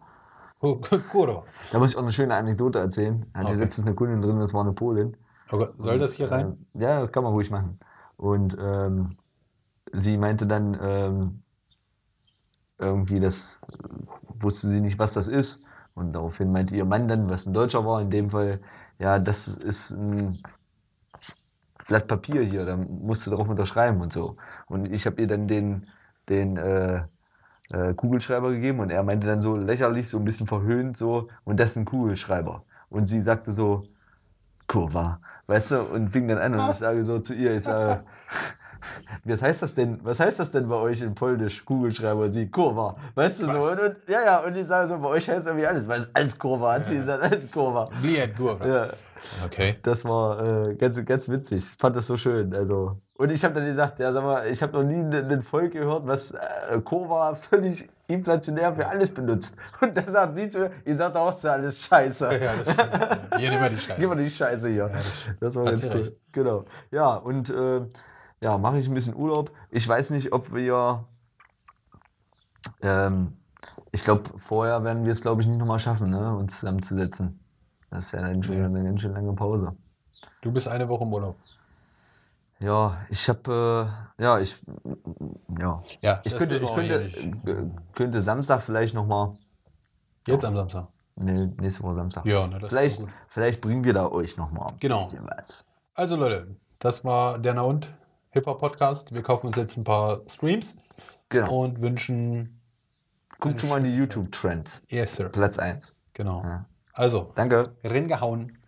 Da muss ich auch eine schöne Anekdote erzählen. Hatte Okay. letztens eine Kundin drin, das war eine Polin. Okay. Soll das hier rein? Ähm, ja, kann man ruhig machen. Und ähm, sie meinte dann ähm, irgendwie, das äh, wusste sie nicht, was das ist. Und daraufhin meinte ihr Mann dann, was ein Deutscher war, in dem Fall, ja, das ist ein Blatt Papier hier, da musst du drauf unterschreiben und so. Und ich habe ihr dann den, den äh, äh, Kugelschreiber gegeben und er meinte dann so lächerlich, so ein bisschen verhöhnt, so, und das ist ein Kugelschreiber. Und sie sagte so, Kurva, weißt du, und fing dann an und ich sage so zu ihr, ich sage, was heißt das denn, was heißt das denn bei euch in Polnisch, Kugelschreiber? Sie, Kurva, weißt du so, und, und, ja, ja, und ich sage so, bei euch heißt irgendwie alles, weil es alles Kurva, hat sie gesagt, alles Kurva. Bliet Kurva. Ja, Okay. das war äh, ganz, ganz witzig. Ich fand das so schön. Also. Und ich habe dann gesagt, ja, sag mal, ich habe noch nie ein Volk gehört, was äh, Kurva völlig inflationär für alles benutzt. Und da sagt sie zu mir, ihr sagt auch zu alles Scheiße. Ja, das stimmt. Hier nehmen wir die Gib Scheiße. mal die Scheiße hier. das das war ganz cool. Genau. Ja, und äh, ja, mache ich ein bisschen Urlaub. Ich weiß nicht, ob wir. Ähm, ich glaube, vorher werden wir es, glaube ich, nicht nochmal schaffen, ne, uns zusammenzusetzen. Das ist ja dann schon Ja. eine ganz schön lange Pause. Du bist eine Woche im Urlaub. Ja, ich habe, äh, ja, ich, ja. Ja, Ich könnte, ich könnte, äh, könnte Samstag vielleicht nochmal, Jetzt am Samstag. nee, nächste Woche Samstag. Ja, ne, das vielleicht, ist gut. vielleicht bringen wir da euch nochmal ein Genau. bisschen was. Also Leute, das war der Na und Hip-Hop Podcast. Wir kaufen uns jetzt ein paar Streams Genau. und wünschen Guckt schon mal in die YouTube-Trends. Yes, Sir. Platz 1. Genau. Ja. Also, Danke. reingehauen.